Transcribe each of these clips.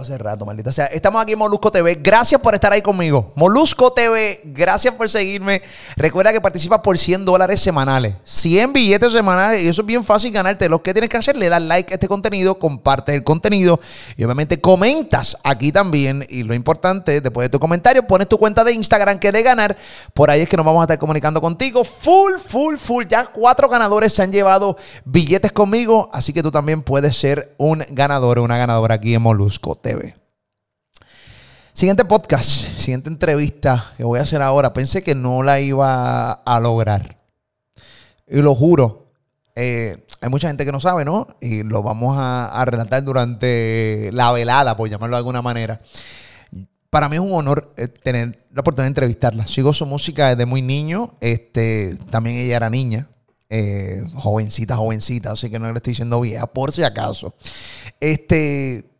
Hace rato, maldita sea. Estamos aquí en Molusco TV. Gracias por estar ahí conmigo. Molusco TV, gracias por seguirme. Recuerda que participas por 100 dólares semanales. 100 billetes semanales y eso es bien fácil ganarte. Lo que tienes que hacer, le das like a este contenido, compartes el contenido y obviamente comentas aquí también. Y lo importante, después de tu comentario, pones tu cuenta de Instagram que de ganar. Por ahí es que nos vamos a estar comunicando contigo. Full, full, full. Ya cuatro ganadores se han llevado billetes conmigo. Así que tú también puedes ser un ganador o una ganadora aquí en Molusco Siguiente podcast, siguiente entrevista que voy a hacer ahora. Pensé que no la iba a lograr. Y lo juro. Eh, hay mucha gente que no sabe, ¿no? Y lo vamos a, relatar durante la velada, por llamarlo de alguna manera. Para mí es un honor eh, tener la oportunidad de entrevistarla. Sigo su música desde muy niño. Este, también ella era niña. Eh, jovencita, jovencita, así que no le estoy diciendo vieja, por si acaso. Este,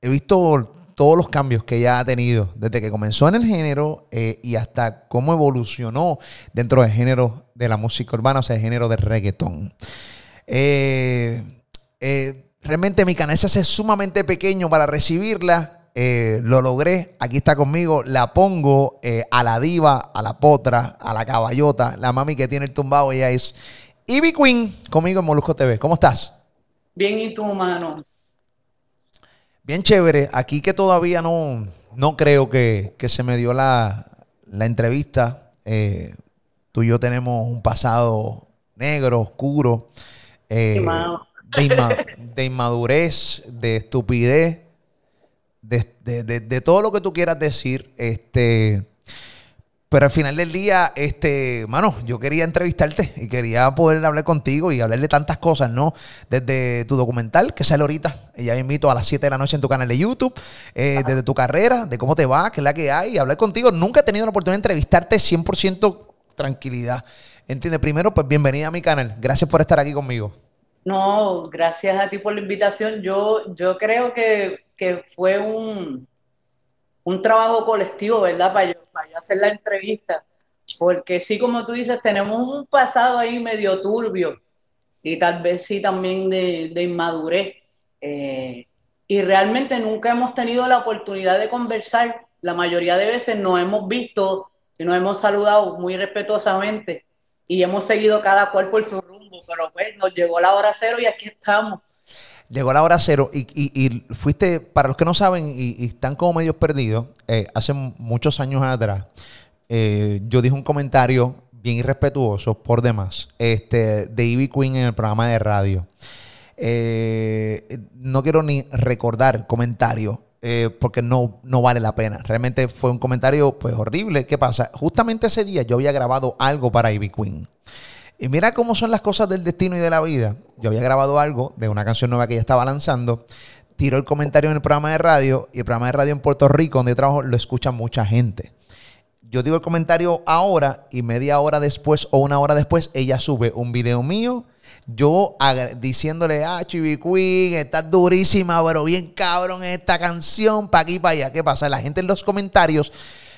he visto todos los cambios que ella ha tenido desde que comenzó en el género eh, y hasta cómo evolucionó dentro del género de la música urbana, o sea, el género de reggaetón. Eh, realmente mi canal se hace sumamente pequeño para recibirla. lo logré. Aquí está conmigo. La pongo a la diva, a la potra, a la caballota, la mami que tiene el tumbado. Ella es Ivy Queen, conmigo en Molusco TV. ¿Cómo estás? Bien, ¿y tu mano? Bien chévere. Aquí que todavía no, no creo que, se me dio la, entrevista. Eh, tú y yo tenemos un pasado negro, oscuro, eh, de, inmadurez, de estupidez, de, de, todo lo que tú quieras decir. Este, pero al final del día, este, mano, yo quería entrevistarte y quería poder hablar contigo y hablarle tantas cosas, ¿no? Desde tu documental, que sale ahorita, y ya invito a las 7 de la noche en tu canal de YouTube, eh, desde tu carrera, de cómo te va, qué es la que hay, y hablar contigo. Nunca he tenido la oportunidad de entrevistarte 100% tranquilidad. ¿Entiendes? Primero, pues bienvenida a mi canal. Gracias por estar aquí conmigo. No, gracias a ti por la invitación. Yo, yo creo que, que fue un, un trabajo colectivo, ¿verdad? Para yo, para hacer la entrevista. Porque sí, como tú dices, tenemos un pasado ahí medio turbio y tal vez sí también de, inmadurez. Eh, y realmente nunca hemos tenido la oportunidad de conversar. La mayoría de veces nos hemos visto y nos hemos saludado muy respetuosamente y hemos seguido cada cual por su rumbo, pero pues nos llegó la hora cero y aquí estamos. Llegó la hora cero y, fuiste, para los que no saben y, están como medios perdidos, eh, hace muchos años atrás, eh, yo dije un comentario bien irrespetuoso por demás este, de Ivy Queen en el programa de radio. Eh, no quiero ni recordar el comentario porque no, no vale la pena. Realmente fue un comentario pues horrible. ¿Qué pasa? Justamente ese día yo había grabado algo para Ivy Queen. Y mira cómo son las cosas del destino y de la vida. Yo había grabado algo de una canción nueva que ella estaba lanzando. Tiró el comentario en el programa de radio y el programa de radio en Puerto Rico, donde yo trabajo, lo escucha mucha gente. Yo digo el comentario ahora y media hora después o una hora después, ella sube un video mío. Yo diciéndole, ah, Chibi Queen, estás durísima, pero bien cabrón esta canción, para aquí, para allá. ¿Qué pasa? La gente en los comentarios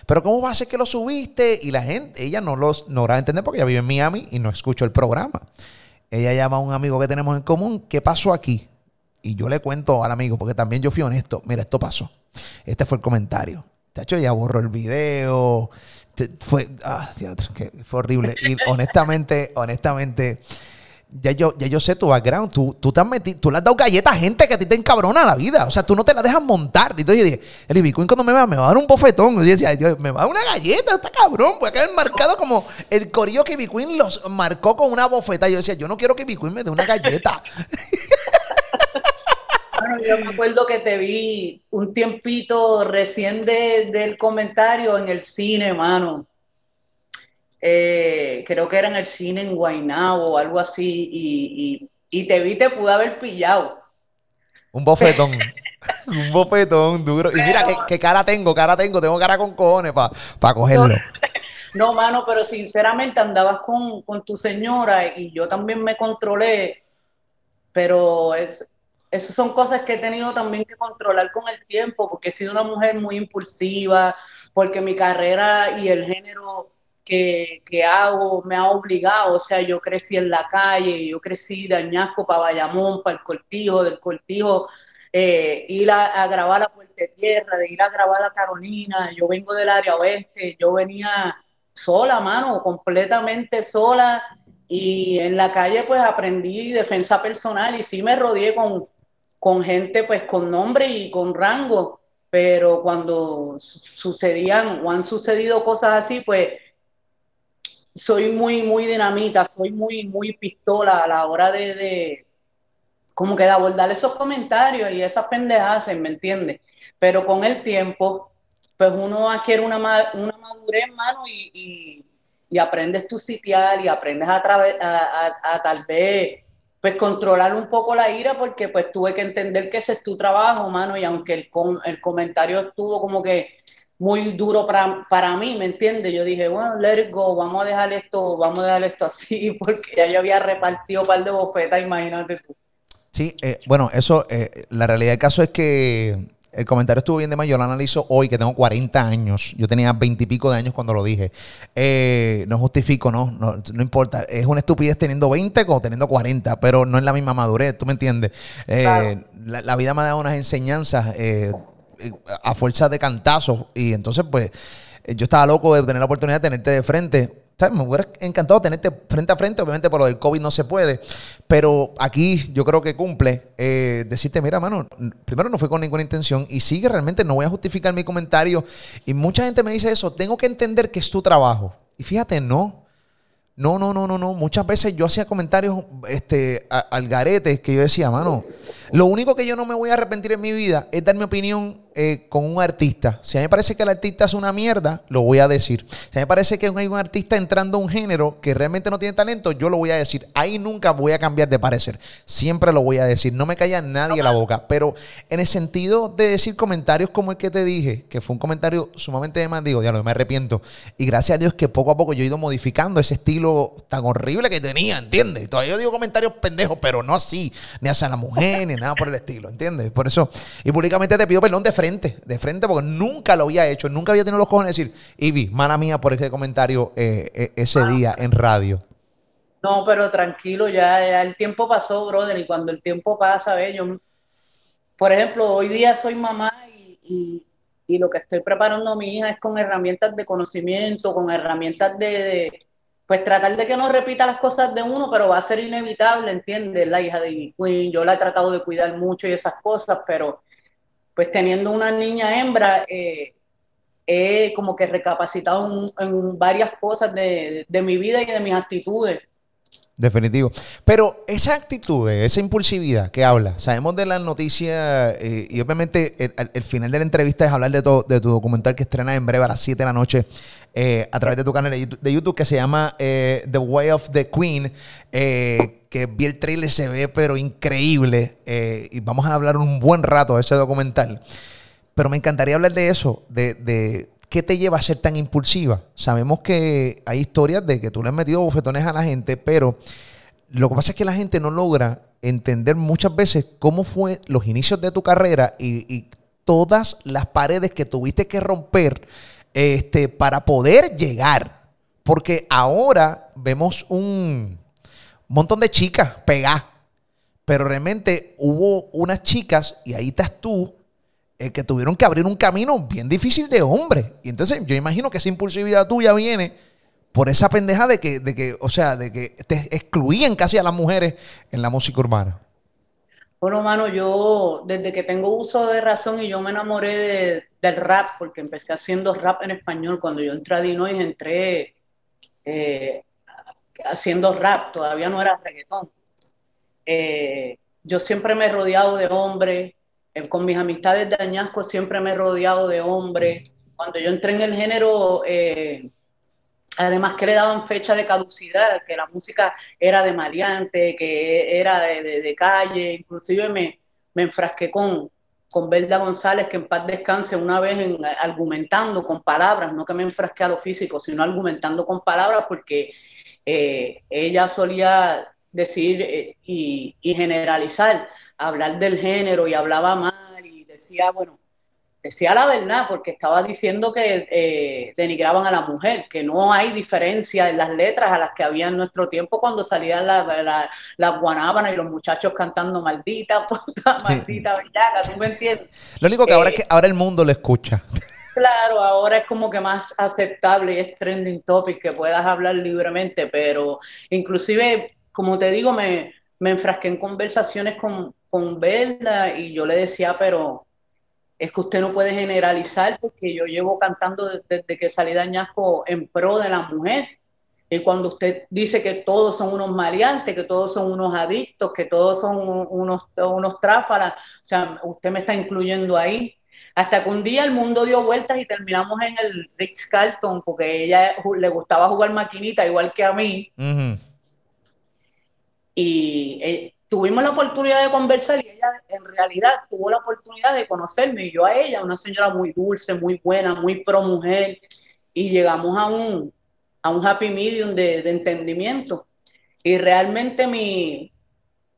pero ¿cómo va a ser que lo subiste? Y la gente, ella no, los, no va a entender porque ella vive en Miami y no escucho el programa. Ella llama a un amigo que tenemos en común, ¿qué pasó aquí? Y yo le cuento al amigo, porque también yo fui honesto, mira, esto pasó. Este fue el comentario. Ella borró el video. Fue, ah, fue horrible. Y honestamente, honestamente, ya yo, ya yo sé tu background. Tú, tú, te has metido, tú le has dado galletas a gente que a ti te encabrona la vida. O sea, tú no te la dejas montar. Entonces yo dije, el Ivy cuando me va, me va a dar un bofetón. Y yo decía, me va a dar una galleta, está cabrón. Voy a quedar marcado como el corillo que Ivy los marcó con una bofeta. Yo decía, yo no quiero que Ivy me dé una galleta. Bueno, yo me acuerdo que te vi un tiempito recién del comentario en el cine, mano. Eh, creo que era en el cine en Guaynabo o algo así, y, y, te vi, te pude haber pillado. Un bofetón. un bofetón duro. Y mira qué, cara tengo, cara tengo, tengo cara con cojones para cogerlo. No, mano, pero sinceramente andabas con, con tu señora y yo también me controlé, pero es, esas son cosas que he tenido también que controlar con el tiempo, porque he sido una mujer muy impulsiva, porque mi carrera y el género que, hago me ha obligado, o sea, yo crecí en la calle, yo crecí de Añasco para Bayamón, para el Cortijo, del Cortijo, eh, ir a, grabar a Puerto Tierra, de ir a grabar a Carolina, yo vengo del área oeste, yo venía sola, mano, completamente sola, y en la calle pues aprendí defensa personal y sí me rodeé con, con gente pues con nombre y con rango, pero cuando sucedían o han sucedido cosas así, pues soy muy, muy dinamita, soy muy, muy pistola a la hora de, de como que de abordar esos comentarios y esas pendejadas, ¿me entiendes? Pero con el tiempo, pues uno adquiere una, una madurez, mano, y, y, aprendes tu sitial y aprendes a, a, a tal vez pues controlar un poco la ira porque pues tuve que entender que ese es tu trabajo, mano, y aunque el, el comentario estuvo como que muy duro para, para mí, ¿me entiendes? Yo dije, bueno, let it go, vamos a dejar esto, vamos a dejar esto así, porque ya yo había repartido un par de bofetas, imagínate tú. Sí, eh, bueno, eso, eh, la realidad del caso es que el comentario estuvo bien de más. Yo lo analizo hoy, que tengo 40 años. Yo tenía 20 y pico de años cuando lo dije. Eh, no justifico, no, no, importa. Es una estupidez teniendo 20 como teniendo 40, pero no es la misma madurez, ¿tú me entiendes? Eh, la, vida me ha dado unas enseñanzas eh, a fuerza de cantazos. Y entonces, pues, yo estaba loco de tener la oportunidad de tenerte de frente me hubiera encantado tenerte frente a frente, obviamente por lo del COVID no se puede, pero aquí yo creo que cumple eh, decirte, mira, mano, primero no fue con ninguna intención y sigue realmente, no voy a justificar mi comentario. Y mucha gente me dice eso, tengo que entender que es tu trabajo. Y fíjate, no. No, no, no, no, no. Muchas veces yo hacía comentarios este, al garete que yo decía, mano, lo único que yo no me voy a arrepentir en mi vida es dar mi opinión eh, con un artista. Si a mí me parece que el artista es una mierda, lo voy a decir. Si a mí me parece que hay un artista entrando a un género que realmente no tiene talento, yo lo voy a decir. Ahí nunca voy a cambiar de parecer. Siempre lo voy a decir. No me calla nadie la boca. Pero en el sentido de decir comentarios como el que te dije, que fue un comentario sumamente de más, digo, ya lo me arrepiento. Y gracias a Dios que poco a poco yo he ido modificando ese estilo tan horrible que tenía, ¿entiendes? Todavía yo digo comentarios pendejos, pero no así, ni hacia la mujer, ni nada por el estilo, ¿entiendes? Por eso, y públicamente te pido perdón de frente, de frente, porque nunca lo había hecho, nunca había tenido los cojones de decir, Ivy, mala mía por ese comentario eh, eh, ese ah. día en radio. No, pero tranquilo, ya, el tiempo pasó, brother, y cuando el tiempo pasa, ¿ves? yo, por ejemplo, hoy día soy mamá y, lo que estoy preparando a mi hija es con herramientas de conocimiento, con herramientas de pues tratar de que no repita las cosas de uno, pero va a ser inevitable, ¿entiendes? La hija de Queen, yo la he tratado de cuidar mucho y esas cosas, pero pues teniendo una niña hembra, eh, he como que recapacitado en, varias cosas de, mi vida y de mis actitudes. Definitivo. Pero esa actitud, esa impulsividad que habla, sabemos de las noticias eh, y obviamente el, final de la entrevista es hablar de, todo, de tu documental que estrena en breve a las 7 de la noche eh, a través de tu canal de YouTube, que se llama eh, The Way of the Queen, que vi el trailer, se ve pero increíble y vamos a hablar un buen rato de ese documental. Pero me encantaría hablar de eso, de ¿qué te lleva a ser tan impulsiva? Sabemos que hay historias de que tú le has metido bofetones a la gente, pero lo que pasa es que la gente no logra entender muchas veces cómo fue los inicios de tu carrera y, todas las paredes que tuviste que romper este, para poder llegar. Porque ahora vemos un montón de chicas pegadas, pero realmente hubo unas chicas, y ahí estás tú, eh, que tuvieron que abrir un camino bien difícil de hombre. Y entonces yo imagino que esa impulsividad tuya viene por esa pendeja de que, de que, o sea, de que te excluían casi a las mujeres en la música urbana. Bueno, mano, yo desde que tengo uso de razón y yo me enamoré del rap, porque empecé haciendo rap en español. Cuando yo entré a Dinois, entré eh, haciendo rap, todavía no era reggaetón. Eh, yo siempre me he rodeado de hombres, con mis amistades de Añasco siempre me he rodeado de hombres. Cuando yo entré en el género, eh, además que le daban fecha de caducidad, que la música era de maleante, que era de, calle, inclusive me, me enfrasqué con, con Belda González, que en paz descanse una vez en, argumentando con palabras, no que me enfrasque a lo físico, sino argumentando con palabras, porque eh, ella solía decir eh, y, generalizar, hablar del género y hablaba mal y decía, bueno, decía la verdad, porque estaba diciendo que eh, denigraban a la mujer, que no hay diferencia en las letras a las que había en nuestro tiempo cuando salían las la, guanábanas y los muchachos cantando maldita, puta, maldita, bellaca, ¿tú me entiendes? Lo único que ahora es que ahora el mundo lo escucha. Claro, ahora es como que más aceptable y es trending topic que puedas hablar libremente, pero inclusive, como te digo, me, me enfrasqué en conversaciones con, con Belda y yo le decía, pero es que usted no puede generalizar porque yo llevo cantando desde, que salí de Añasco en pro de la mujer. Y cuando usted dice que todos son unos maleantes, que todos son unos adictos, que todos son unos, unos tráfalas, o sea, usted me está incluyendo ahí. Hasta que un día el mundo dio vueltas y terminamos en el Rich Carlton, porque ella le gustaba jugar maquinita igual que a mí. Y eh, tuvimos la oportunidad de conversar y ella en realidad tuvo la oportunidad de conocerme y yo a ella, una señora muy dulce, muy buena, muy pro mujer y llegamos a un, a un happy medium de, entendimiento. Y realmente mi,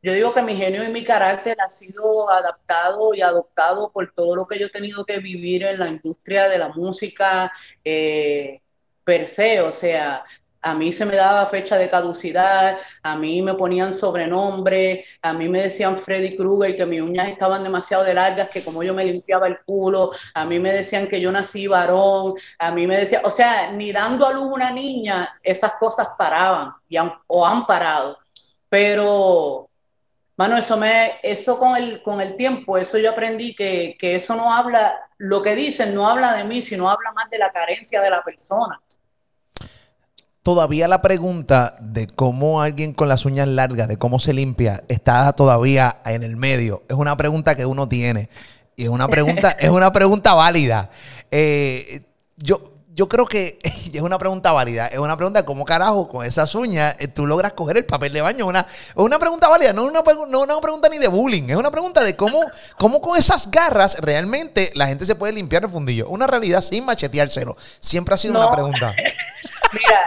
yo digo que mi genio y mi carácter ha sido adaptado y adoptado por todo lo que yo he tenido que vivir en la industria de la música eh, per se, o sea, a mí se me daba fecha de caducidad, a mí me ponían sobrenombre, a mí me decían Freddy Krueger que mis uñas estaban demasiado de largas, que como yo me limpiaba el culo, a mí me decían que yo nací varón, a mí me decían, o sea, ni dando a luz una niña, esas cosas paraban y o han parado. Pero, mano, eso, me, eso con, el, con el tiempo, eso yo aprendí que, que eso no habla, lo que dicen no habla de mí, sino habla más de la carencia de la persona todavía la pregunta de cómo alguien con las uñas largas, de cómo se limpia, está todavía en el medio. Es una pregunta que uno tiene. Y es una pregunta, es una pregunta válida. Eh, yo, yo creo que es una pregunta válida. Es una pregunta de cómo carajo con esas uñas eh, tú logras coger el papel de baño. Una, es una pregunta válida, no una, no una pregunta ni de bullying. Es una pregunta de cómo, cómo con esas garras realmente la gente se puede limpiar el fundillo. Una realidad sin macheteárselo. Siempre ha sido una pregunta. Mira,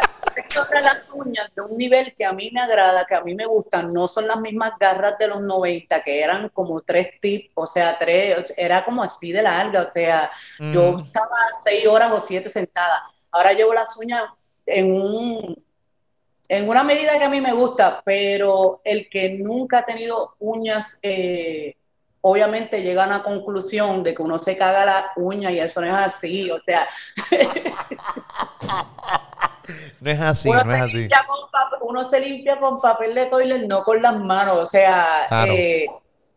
las uñas de un nivel que a mí me agrada, que a mí me gustan, no son las mismas garras de los 90, que eran como tres tips, o sea, tres, era como así de larga, o sea, yo mm. estaba seis horas o siete sentada. Ahora llevo las uñas en un en una medida que a mí me gusta, pero el que nunca ha tenido uñas, eh, obviamente llega a la conclusión de que uno se caga la uña y eso no es así, o sea. No es así, no es así. uno se limpia con papel de toilet, no con las manos. O sea, eh,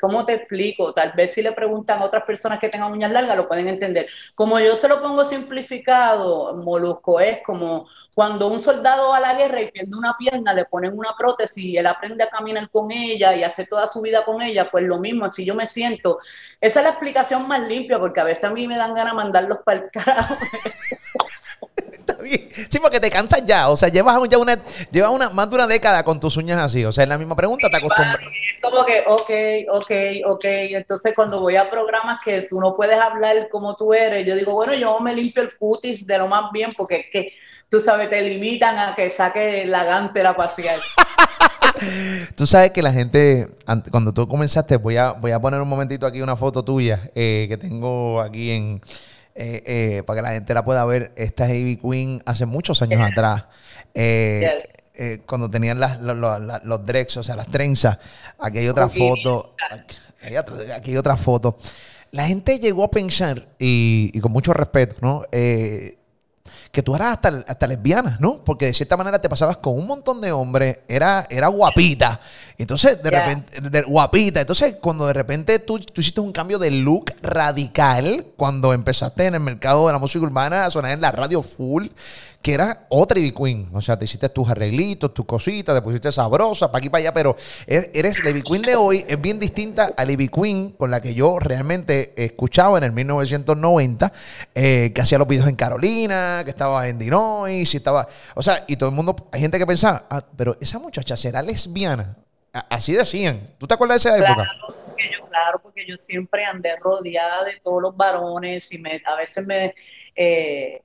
¿cómo te explico? Tal vez si le preguntan a otras personas que tengan uñas largas, lo pueden entender. Como yo se lo pongo simplificado, Molusco, es como cuando un soldado va a la guerra y pierde una pierna, le ponen una prótesis y él aprende a caminar con ella y hace toda su vida con ella, pues lo mismo, así yo me siento. Esa es la explicación más limpia, porque a veces a mí me dan ganas de mandarlos para el carajo. Sí, porque te cansas ya. O sea, llevas ya una, llevas una, más de una década con tus uñas así. O sea, es la misma pregunta, te acostumbras. Es como que, ok, ok, ok. Entonces, cuando voy a programas que tú no puedes hablar como tú eres, yo digo, bueno, yo me limpio el cutis de lo más bien, porque es que, tú sabes, te limitan a que saque la gántera pasear. tú sabes que la gente, cuando tú comenzaste, voy a, voy a poner un momentito aquí una foto tuya eh, que tengo aquí en eh, eh, para que la gente la pueda ver. Esta es Ivy Queen hace muchos años atrás. Eh, cuando tenían las, los, drex, o sea, las trenzas. Aquí hay otra foto. Aquí hay otra, foto. La gente llegó a pensar, y, con mucho respeto, ¿no? Que tú eras hasta, hasta, lesbiana, ¿no? Porque de cierta manera te pasabas con un montón de hombres, era, era guapita. Entonces, de repente, guapita. Entonces, cuando de repente tú, tú, hiciste un cambio de look radical, cuando empezaste en el mercado de la música urbana a sonar en la radio full, que era otra Ivy Queen. O sea, te hiciste tus arreglitos, tus cositas, te pusiste sabrosa, para aquí, para allá, pero eres la Ivy Queen de hoy, es bien distinta a la Ivy Queen con la que yo realmente escuchaba en el 1990, eh, que hacía los videos en Carolina, que estaba en Dinois, y estaba, o sea, y todo el mundo, hay gente que pensaba, ah, pero esa muchacha será lesbiana. Así decían. ¿Tú te acuerdas de esa época? yo claro, porque yo siempre andé rodeada de todos los varones y me, a veces me... Eh,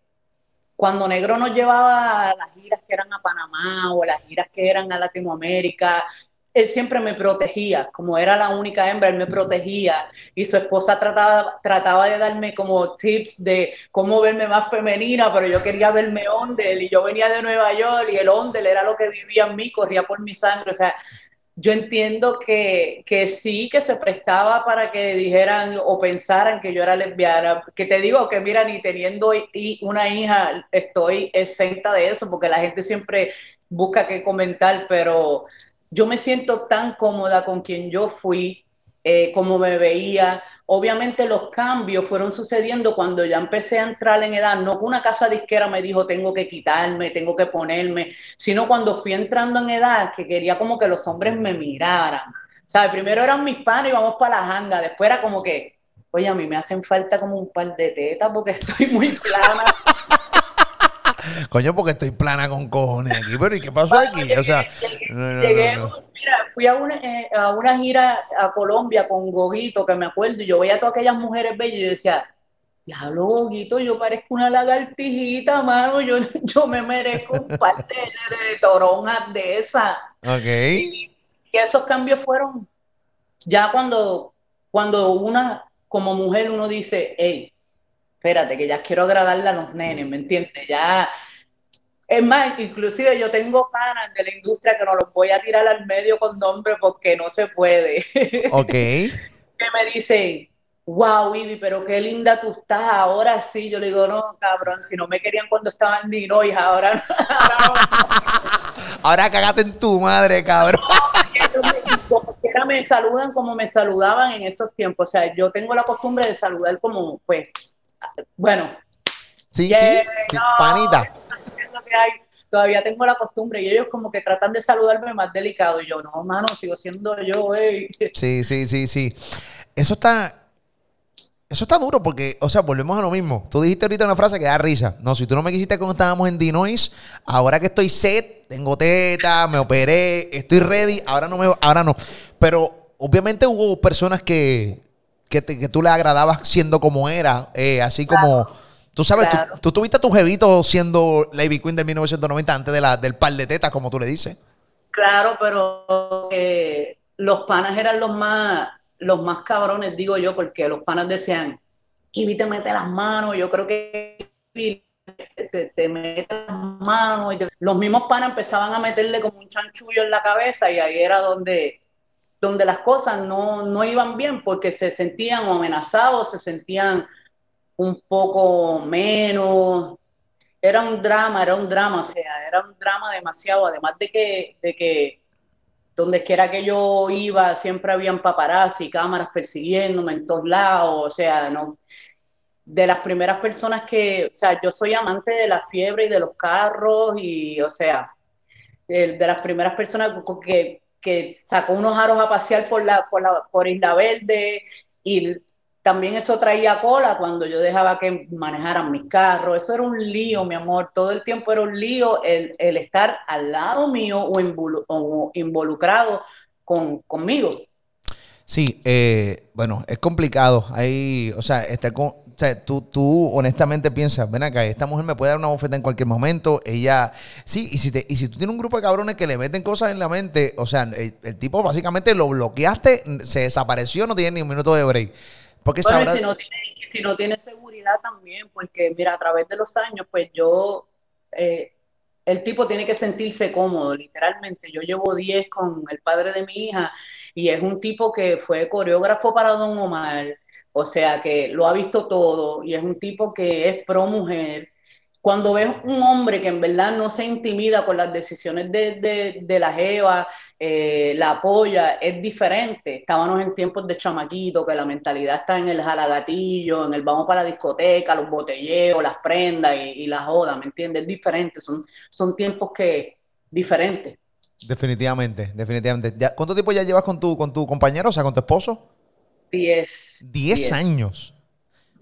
cuando Negro nos llevaba a las giras que eran a Panamá o las giras que eran a Latinoamérica, él siempre me protegía, como era la única hembra, él me protegía y su esposa trataba, trataba de darme como tips de cómo verme más femenina, pero yo quería verme ondel y yo venía de Nueva York y el ondel era lo que vivía en mí, corría por mi sangre, o sea, yo entiendo que, que, sí, que se prestaba para que dijeran o pensaran que yo era lesbiana. Que te digo que, mira, ni teniendo una hija estoy exenta de eso, porque la gente siempre busca qué comentar, pero yo me siento tan cómoda con quien yo fui, eh, como me veía. Obviamente los cambios fueron sucediendo cuando ya empecé a entrar en edad, no que una casa disquera me dijo tengo que quitarme, tengo que ponerme, sino cuando fui entrando en edad que quería como que los hombres me miraran. ¿Sabes? Primero eran mis panes y vamos para la janga, después era como que, oye, a mí me hacen falta como un par de tetas porque estoy muy plana. Coño, porque estoy plana con cojones aquí. Pero ¿y qué pasó aquí? o sea, llegué, mira, fui a una, eh, a una gira a Colombia con Goguito, que me acuerdo, y yo veía a todas aquellas mujeres bellas y yo decía, diablo, Goguito, yo parezco una lagartijita, mano, yo, yo me merezco un par de, de toronjas de esa. Ok. Y, y esos cambios fueron ya cuando, cuando una, como mujer, uno dice, hey, espérate, que ya quiero agradarle a los nenes, ¿me entiendes? Ya, es más, inclusive yo tengo panas de la industria que no los voy a tirar al medio con nombre porque no se puede. Ok. que me dicen, wow, Ivy, pero qué linda tú estás, ahora sí. Yo le digo, no, cabrón, si no me querían cuando estaba en Dinois, ahora ahora cagate en tu madre, cabrón. No, me saludan como me saludaban en esos tiempos. O sea, yo tengo la costumbre de saludar como, pues, bueno. Sí, sí, panita. Todavía tengo la costumbre y ellos como que tratan de saludarme más delicado. Y yo, no, mano, sigo siendo yo. Sí, sí, sí, sí. Eso está... Eso está duro porque, o sea, volvemos a lo mismo. Tú dijiste ahorita una frase que da risa. No, si tú no me quisiste cuando estábamos en Dinois, ahora que estoy set, tengo teta, me operé, estoy ready, ahora no me, ahora no. Pero obviamente hubo personas que, que, tú le agradabas siendo como era, eh, así como... Tú sabes, tú, tuviste a tu jevito siendo Lady Queen de 1990 antes de la, del par de tetas, como tú le dices. Claro, pero eh, los panas eran los más, los más cabrones, digo yo, porque los panas decían, y te mete las manos, yo creo que te, te mete las manos. Y Los mismos panas empezaban a meterle como un chanchullo en la cabeza y ahí era donde donde las cosas no, iban bien porque se sentían amenazados, se sentían un poco menos. Era un drama, era un drama, o sea, era un drama demasiado, además de que, de que donde quiera que yo iba siempre habían paparazzi, cámaras persiguiéndome en todos lados, o sea, no, de las primeras personas que, o sea, yo soy amante de la fiebre y de los carros y, o sea, de las primeras personas que que sacó unos aros a pasear por, la, por, la, por Isla Verde y también eso traía cola cuando yo dejaba que manejaran mis carros. Eso era un lío, mi amor. Todo el tiempo era un lío el, el estar al lado mío o, involucrado con, conmigo. Sí, eh, bueno, es complicado. Ahí, o sea, estar con, o tú, tú honestamente piensas, ven acá, esta mujer me puede dar una bofeta en cualquier momento. Ella, sí, y si, te, y si tú tienes un grupo de cabrones que le meten cosas en la mente, o sea, el, tipo básicamente lo bloqueaste, se desapareció, no tiene ni un minuto de break. Porque si, no tiene, si no tiene seguridad también, porque mira, a través de los años, pues yo, eh, el tipo tiene que sentirse cómodo, literalmente. Yo llevo 10 con el padre de mi hija y es un tipo que fue coreógrafo para Don Omar o sea que lo ha visto todo y es un tipo que es pro mujer. Cuando ves un hombre que en verdad no se intimida con las decisiones de, de, la Jeva, eh, la apoya, es diferente. Estábamos en tiempos de chamaquito, que la mentalidad está en el jalagatillo, en el vamos para la discoteca, los botelleos, las prendas y, la joda, ¿me entiendes? Es diferente, son, son tiempos que diferentes. Definitivamente, definitivamente. ¿Cuánto tiempo ya llevas con tu, con tu compañero, o sea, con tu esposo? 10. 10 años.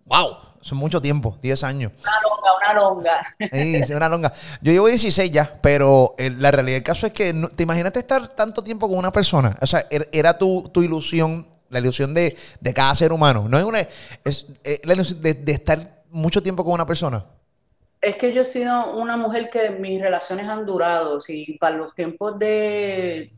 ¡Wow! Es mucho tiempo, 10 años. Una longa, una longa. Sí, una longa. Yo llevo 16 ya, pero la realidad del caso es que, ¿te imaginaste estar tanto tiempo con una persona? O sea, er, ¿era tu, tu ilusión la ilusión de, de cada ser humano. No es una. Es eh, la ilusión de, de estar mucho tiempo con una persona. Es que yo he sido una mujer que mis relaciones han durado, y para los tiempos de,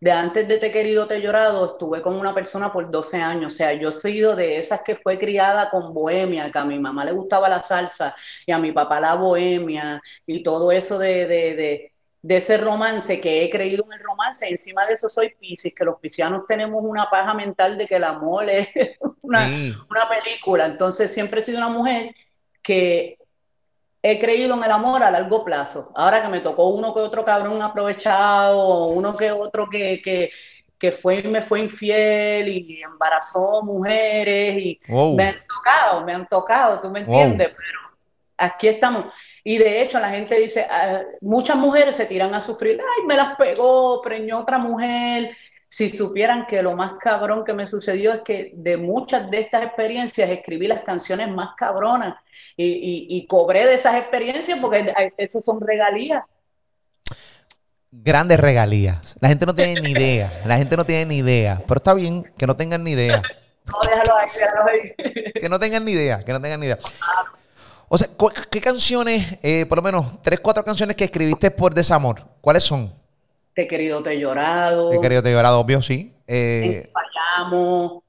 de antes de Te Querido, Te Llorado, estuve con una persona por 12 años. O sea, yo he sido de esas que fue criada con bohemia, que a mi mamá le gustaba la salsa y a mi papá la bohemia y todo eso de, de, de, de ese romance, que he creído en el romance. Encima de eso soy Piscis, que los piscianos tenemos una paja mental de que el amor es una, una película. Entonces siempre he sido una mujer que he creído en el amor a largo plazo. Ahora que me tocó uno que otro cabrón aprovechado, uno que otro que, que, que fue, me fue infiel y embarazó mujeres y Wow. me han tocado, me han tocado, tú me Wow. entiendes, pero aquí estamos. Y de hecho la gente dice, ah, muchas mujeres se tiran a sufrir, ay, me las pegó, preñó otra mujer. Si supieran que lo más cabrón que me sucedió es que de muchas de estas experiencias escribí las canciones más cabronas y, y- y cobré de esas experiencias porque esas son regalías. Grandes regalías. La gente no tiene ni idea. La gente no tiene ni idea. Pero está bien que no tengan ni idea. No, déjalo ahí, déjalo ahí. Que no tengan ni idea. Que no tengan ni idea. O sea, ¿qué canciones, eh, por lo menos tres, cuatro canciones que escribiste por desamor? ¿Cuáles son? Te he querido, te he llorado. He querido te he llorado, obvio, sí. Eh, fallamos,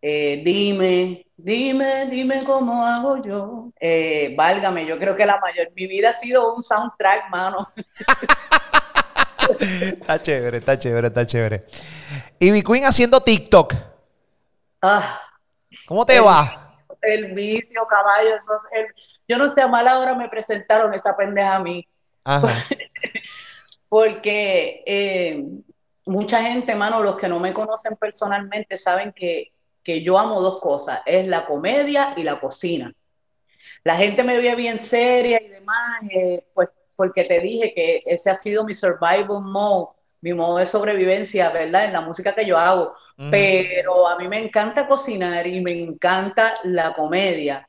eh, dime, dime, dime cómo hago yo. Eh, válgame, yo creo que la mayor, mi vida ha sido un soundtrack, mano. está chévere, está chévere, está chévere. Ivy Queen haciendo TikTok. Ah, ¿Cómo te El- va? el vicio, caballo, el- yo no sé, a mala hora me presentaron esa pendeja a mí, Ajá. porque eh, mucha gente, mano, los que no me conocen personalmente saben que, que yo amo dos cosas, es la comedia y la cocina. La gente me ve bien seria y demás, eh, pues porque te dije que ese ha sido mi survival mode, mi modo de sobrevivencia, ¿verdad? En la música que yo hago. Pero a mí me encanta cocinar y me encanta la comedia.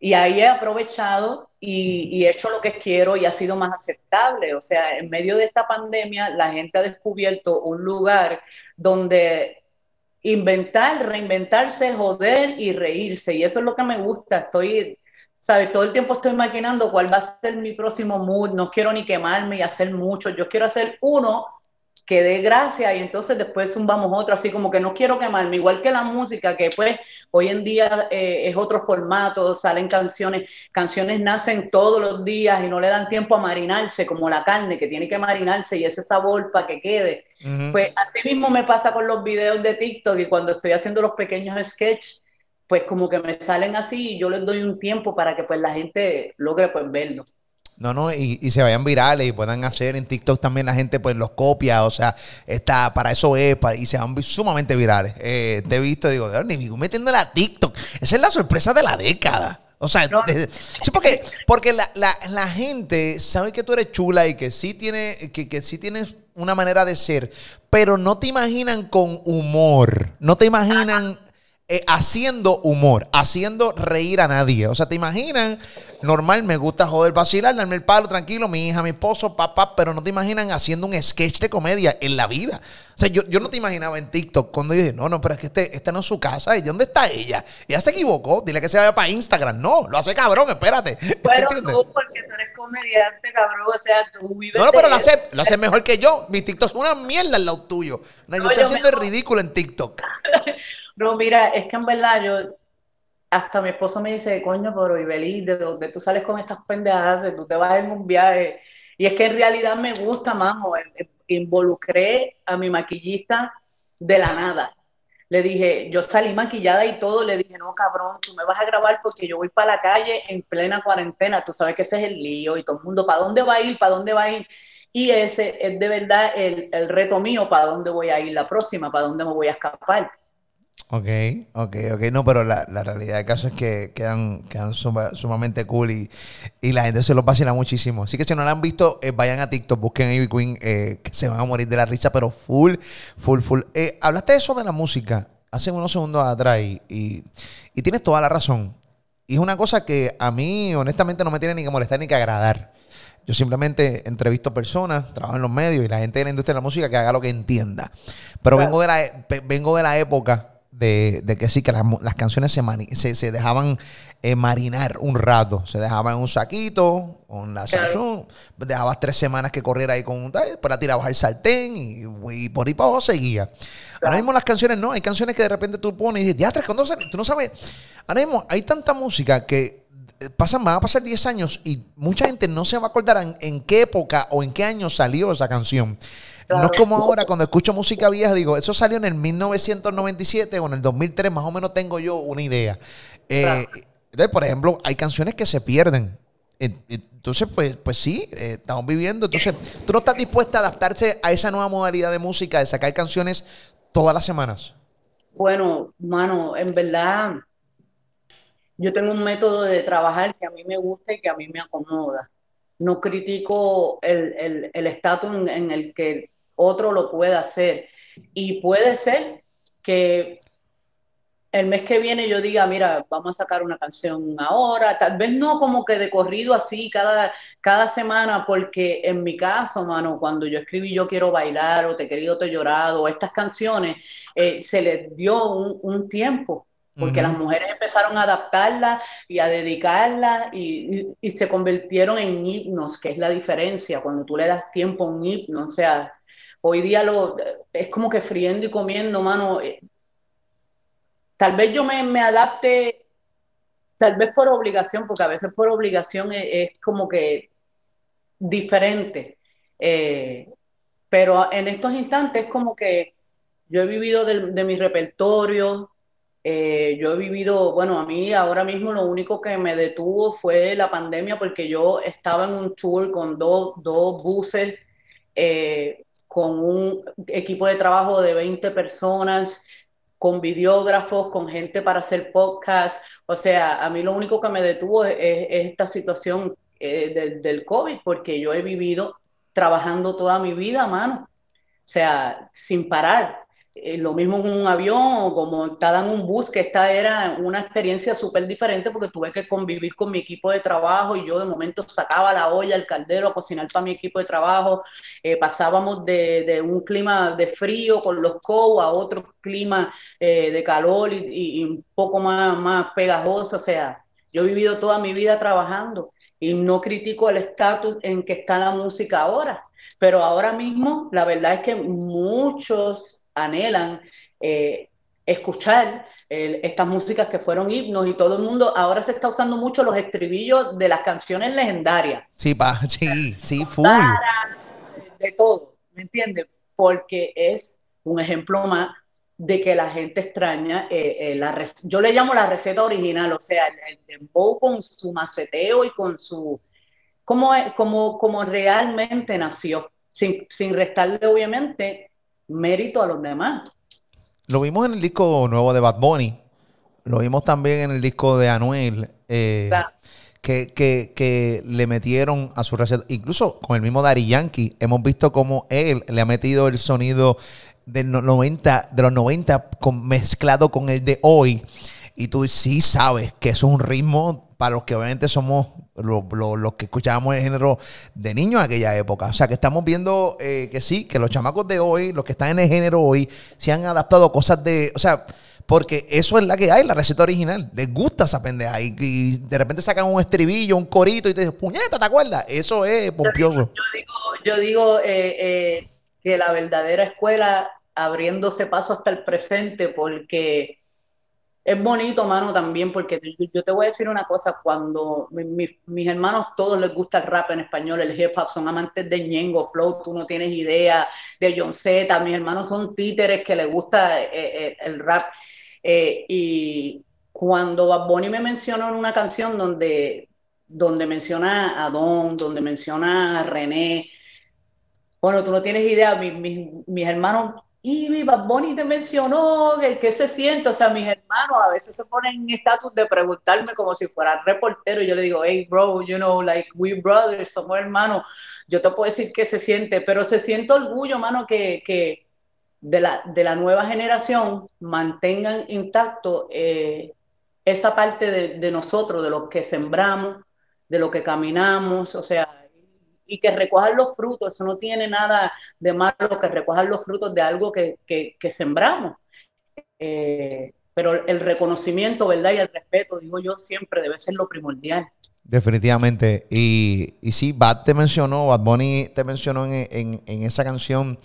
Y ahí he aprovechado y, y he hecho lo que quiero y ha sido más aceptable. O sea, en medio de esta pandemia, la gente ha descubierto un lugar donde inventar, reinventarse, joder y reírse. Y eso es lo que me gusta. Estoy, ¿sabes? Todo el tiempo estoy maquinando cuál va a ser mi próximo mood. No quiero ni quemarme y hacer mucho. Yo quiero hacer uno que dé gracia y entonces después zumbamos otro, así como que no quiero quemarme, igual que la música, que pues hoy en día eh, es otro formato, salen canciones, canciones nacen todos los días y no le dan tiempo a marinarse, como la carne que tiene que marinarse y ese sabor para que quede. Ujú. Pues así mismo me pasa con los videos de TikTok y cuando estoy haciendo los pequeños sketches, pues como que me salen así y yo les doy un tiempo para que pues la gente logre pues verlo. No, no, y, y se vayan virales y puedan hacer en TikTok también la gente pues los copia, o sea, está, para eso es, para- y se van sumamente virales. Eh, te he visto digo, "Dios, ni metiéndole a TikTok. Esa es la sorpresa de la década. O sea, No. de- sí, porque, porque la, la- la gente sabe que tú eres chula y que sí tiene, que, que sí tienes una manera de ser, pero no te imaginan con humor. No te imaginan eh, haciendo humor, haciendo reír a nadie. O sea, te imaginan, normal, me gusta joder, vacilar, darme el palo, tranquilo, mi hija, mi esposo, papá, pero no te imaginan haciendo un sketch de comedia en la vida. O sea, yo, yo no te imaginaba en TikTok cuando yo dije, no, no, pero es que este, esta no es su casa. ¿Y dónde está ella? Ella se equivocó, dile que se vaya para Instagram. No, lo hace cabrón, espérate. Bueno, tú, porque tú eres comediante, cabrón, o sea, tú vives No, no, pero lo hace, lo hace mejor que yo. Mi TikTok es una mierda al lado tuyo. No, yo No, estoy yo haciendo el ridículo en TikTok. No, mira, es que en verdad yo, hasta mi esposo me dice, coño, pero Ibeli, ¿de dónde tú sales con estas pendejadas? Tú te vas en un viaje. Y es que en realidad me gusta, mamo. eh, eh, Involucré a mi maquillista de la nada. Le dije, yo salí maquillada y todo, le dije, no, cabrón, tú me vas a grabar porque yo voy para la calle en plena cuarentena, tú sabes que ese es el lío y todo el mundo, ¿para dónde va a ir? ¿Para dónde va a ir? Y ese es de verdad el, el reto mío, ¿para dónde voy a ir la próxima? ¿Para dónde me voy a escapar? Ok, ok, ok. No, pero la, la realidad del caso es que quedan, quedan suma- sumamente cool y, y la gente se los vacila muchísimo. Así que si no la han visto, eh, vayan a TikTok, busquen a Ivy Queen, eh, que se van a morir de la risa, pero full, full, full. Eh, hablaste de eso de la música hace unos segundos atrás y, y, y tienes toda la razón. Y es una cosa que a mí, honestamente, no me tiene ni que molestar ni que agradar. Yo simplemente entrevisto personas, trabajo en los medios y la gente de la industria de la música que haga lo que entienda. Pero Claro. vengo, de la, e- vengo de la época de, de que sí, que las, canciones se, mani- se, se dejaban eh, marinar un rato. Se dejaban en un saquito con la. Samsung. Dejabas tres semanas que corriera ahí con un... Después la tirabas al sartén y, y por ahí para abajo seguía. Ahora mismo las canciones no. Hay canciones que de repente tú pones y dices, diatre, ¿cuándo sale? Tú no sabes... Ahora mismo hay tanta música que eh, pasan, van a pasar 10 años y mucha gente no se va a acordar en, en qué época o en qué año salió esa canción. No es como ahora cuando escucho música vieja, digo, eso salió en el 1997 o en el 2003, más o menos tengo yo una idea. Eh, Claro. Entonces, por ejemplo, hay canciones que se pierden. Eh, Entonces, pues, pues sí, eh, estamos viviendo. Entonces, tú no estás dispuesta a adaptarse a esa nueva modalidad de música, de sacar canciones todas las semanas. Bueno, mano, en verdad, yo tengo un método de trabajar que a mí me gusta y que a mí me acomoda. No critico el el- el estatus en, en el que otro lo pueda hacer. Y puede ser que el mes que viene yo diga, mira, vamos a sacar una canción ahora, tal vez no como que de corrido así cada, cada semana, porque en mi caso, mano, cuando yo escribí Yo quiero bailar o Te querido, te llorado, o estas canciones, eh, se les dio un, un tiempo, porque las mujeres empezaron a adaptarlas y a dedicarlas y, y- y se convirtieron en himnos, que es la diferencia, cuando tú le das tiempo a un himno, o sea, hoy día lo, es como que friendo y comiendo, mano. eh, Tal vez yo me, me adapte, tal vez por obligación, porque a veces por obligación es, es como que diferente. Eh, pero en estos instantes es como que yo he vivido de, mi repertorio, eh, yo he vivido, bueno, a mí ahora mismo lo único que me detuvo fue la pandemia porque yo estaba en un tour con dos, dos buses, con un equipo de trabajo de 20 personas con videógrafos, con gente para hacer podcast. O sea, a mí lo único que me detuvo es, es esta situación eh, del, del COVID, porque yo he vivido trabajando toda mi vida, mano. O sea, sin parar. Eh, lo mismo en un avión o como estar en un bus, que esta era una experiencia súper diferente porque tuve que convivir con mi equipo de trabajo y yo de momento sacaba la olla, el caldero a cocinar para mi equipo de trabajo. Eh, pasábamos de, de, un clima de frío con los co a otro clima eh, de calor y, y, un poco más, más pegajoso. O sea, yo he vivido toda mi vida trabajando y no critico el estatus en que está la música ahora. Pero ahora mismo, la verdad es que muchos anhelan eh, escuchar eh, estas músicas que fueron himnos y todo el mundo, ahora se está usando mucho los estribillos de las canciones legendarias. Sí, pa, sí, sí, full. De, de todo, ¿me entiendes? Porque es un ejemplo más de que la gente extraña eh, eh, la yo le llamo la receta original, o sea, el, el dembow con su maceteo y con su como, como, como realmente nació, sin, sin restarle obviamente mérito a los demás. Lo vimos en el disco nuevo de Bad Bunny, lo vimos también en el disco de Anuel, eh, que, que, que, le metieron a su receta, incluso con el mismo Daddy Yankee, hemos visto cómo él le ha metido el sonido de, 90, de los 90 con, mezclado con el de hoy. Y tú sí sabes que es un ritmo para los que obviamente somos los, los, los que escuchábamos el género de niños en aquella época. O sea, que estamos viendo eh, que sí, que los chamacos de hoy, los que están en el género hoy, se han adaptado a cosas de... O sea, porque eso es la que hay, la receta original. Les gusta esa pendeja. Y, y de repente sacan un estribillo, un corito y te dicen, puñeta, ¿te acuerdas? Eso es pompioso. Yo digo, yo digo, yo digo eh, eh, que la verdadera escuela abriéndose paso hasta el presente porque es bonito, mano, también, porque yo te voy a decir una cosa, cuando mi, mi, mis hermanos todos les gusta el rap en español, el hip hop, son amantes de Ñengo, Flow, tú no tienes idea, de John Z, mis hermanos son títeres que les gusta eh, eh, el rap. Eh, y cuando Bad Bunny me mencionó en una canción donde, donde menciona a Don, donde menciona a René, bueno, tú no tienes idea, mis, mis hermanos y mi Bad Bunny te mencionó, ¿qué, ¿qué, se siente? O sea, mis hermanos a veces se ponen en estatus de preguntarme como si fuera reportero. Y yo le digo, hey, bro, you know, like, we brothers, somos hermanos. Yo te puedo decir qué se siente, pero se siente orgullo, mano, que, que de, la, de la nueva generación mantengan intacto eh, esa parte de, de nosotros, de lo que sembramos, de lo que caminamos, o sea, y que recojan los frutos, eso no tiene nada de malo que recojan los frutos de algo que, que, que sembramos. eh, pero el reconocimiento, ¿verdad? Y el respeto, digo yo, siempre debe ser lo primordial. Definitivamente. Y, y sí, Bad te mencionó, Bad Bunny te mencionó en, en- en esa canción.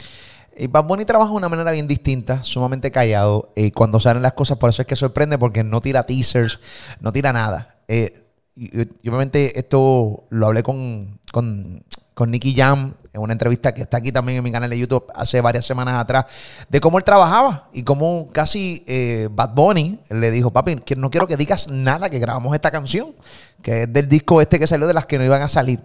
Y Bad Bunny trabaja de una manera bien distinta, sumamente callado. Y cuando salen las cosas, por eso es que sorprende, porque no tira teasers, no tira nada. Eh, y, y obviamente esto lo hablé con, con, con Nicky Jam en una entrevista que está aquí también en mi canal de YouTube hace varias semanas atrás, de cómo él trabajaba y cómo casi eh, Bad Bunny le dijo, papi, que no quiero que digas nada que grabamos esta canción, que es del disco este que salió de las que no iban a salir.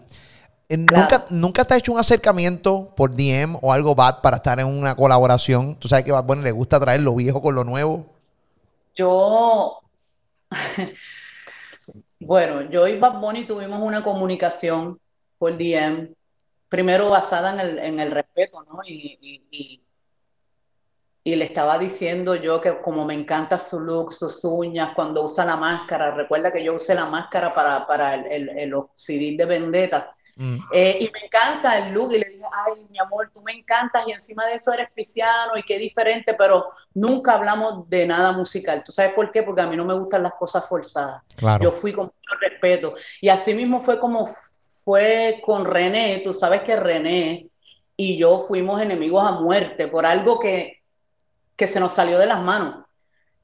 Eh, Claro. ¿Nunca, ¿Nunca te has hecho un acercamiento por DM o algo bad para estar en una colaboración? Tú sabes que a Bad Bunny le gusta traer lo viejo con lo nuevo. Yo, bueno, yo y Bad Bunny tuvimos una comunicación por DM, primero basada en el, en el respeto, ¿no? Y, y- y- y le estaba diciendo yo que como me encanta su look, sus uñas, cuando usa la máscara, recuerda que yo usé la máscara para, para el, el, el CD de Vendetta. Mm. Eh, y me encanta el look y le dije, ay, mi amor, tú me encantas y encima de eso eres pisciano y qué diferente, pero nunca hablamos de nada musical. ¿Tú sabes por qué? Porque a mí no me gustan las cosas forzadas. Claro. Yo fui con mucho respeto. Y así mismo fue como fue con René. Tú sabes que René y yo fuimos enemigos a muerte por algo que, que se nos salió de las manos.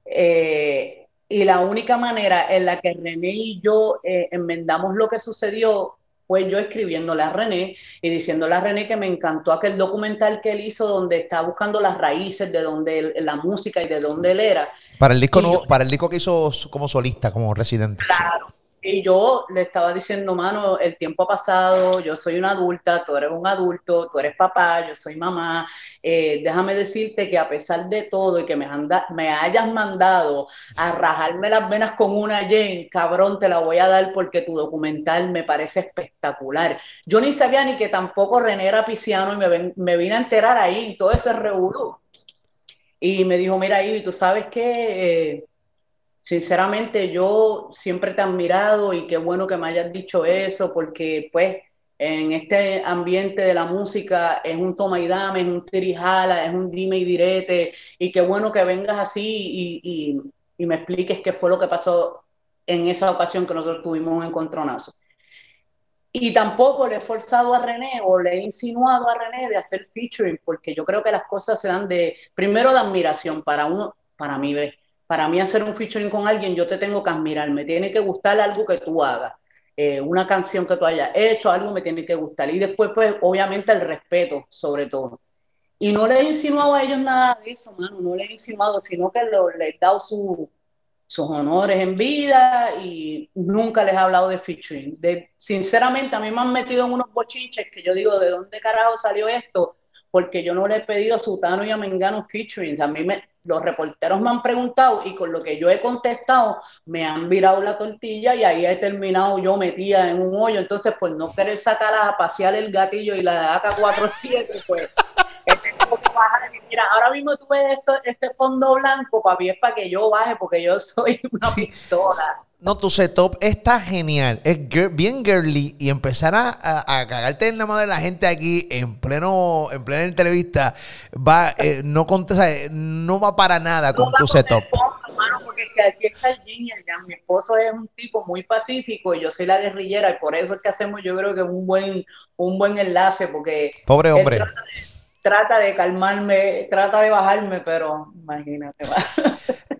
Eh, y la única manera en la que René y yo eh, enmendamos lo que sucedió fue yo escribiéndole a René y diciéndole a René que me encantó aquel documental que él hizo donde está buscando las raíces de donde él- la música y de dónde él era. Para el disco Y no- yo- para el disco que hizo como solista, como residente. Claro. Y yo le estaba diciendo, mano, el tiempo ha pasado, yo soy una adulta, tú eres un adulto, tú eres papá, yo soy mamá. Eh, déjame decirte que a pesar de todo y que me, anda- me hayas mandado a rajarme las venas con una Jane, cabrón, te la voy a dar porque tu documental me parece espectacular. Yo ni sabía ni que tampoco René era pisciano y me, ven- me vine a enterar ahí, todo ese revolú. Y me dijo, mira, Ivy, tú sabes que Sinceramente, yo siempre te he admirado y qué bueno que me hayas dicho eso, porque pues en este ambiente de la música es un toma y dame, es un tirijala, es un dime y direte, y qué bueno que vengas así y, y- me expliques qué fue lo que pasó en esa ocasión que nosotros tuvimos un encontronazo. Y tampoco le he forzado a René o le he insinuado a René de hacer featuring, porque yo creo que las cosas se dan de, primero de admiración para uno, para mí. Para mí hacer un featuring con alguien, yo te tengo que admirar, me tiene que gustar algo que tú hagas, eh, una canción que tú hayas hecho, algo me tiene que gustar. Y después, pues, obviamente el respeto, sobre todo. Y no le he insinuado a ellos nada de eso, mano, no le he insinuado, sino que lo- les he dado su, sus honores en vida y nunca les he hablado de featuring. De, sinceramente, a mí me han metido en unos bochinches que yo digo, ¿de dónde carajo salió esto? Porque yo no le he pedido a Sutano y a Mengano featuring. A mí me, los reporteros me han preguntado y con lo que yo he contestado me han virado la tortilla y ahí he terminado yo metida en un hoyo. Entonces, por no querer sacar a pasear el gatillo y la AK-47, pues he tenido que bajar. Y mira, ahora mismo tú ves esto, este fondo blanco, papi, es para que yo baje porque yo soy una Sí. pistola. No, tu setup está genial. Es gir- bien girly y empezar a, a- a cagarte en la madre de la gente aquí en pleno en plena entrevista va eh, no contesta, no va para nada con No tu vamos setup. de fondo, hermano, porque es que aquí está el yin y el yang. Mi esposo es un tipo muy pacífico y yo soy la guerrillera y por eso es que hacemos yo creo que un buen, un buen enlace porque Pobre hombre. trata de, trata de calmarme, trata de bajarme, pero imagínate.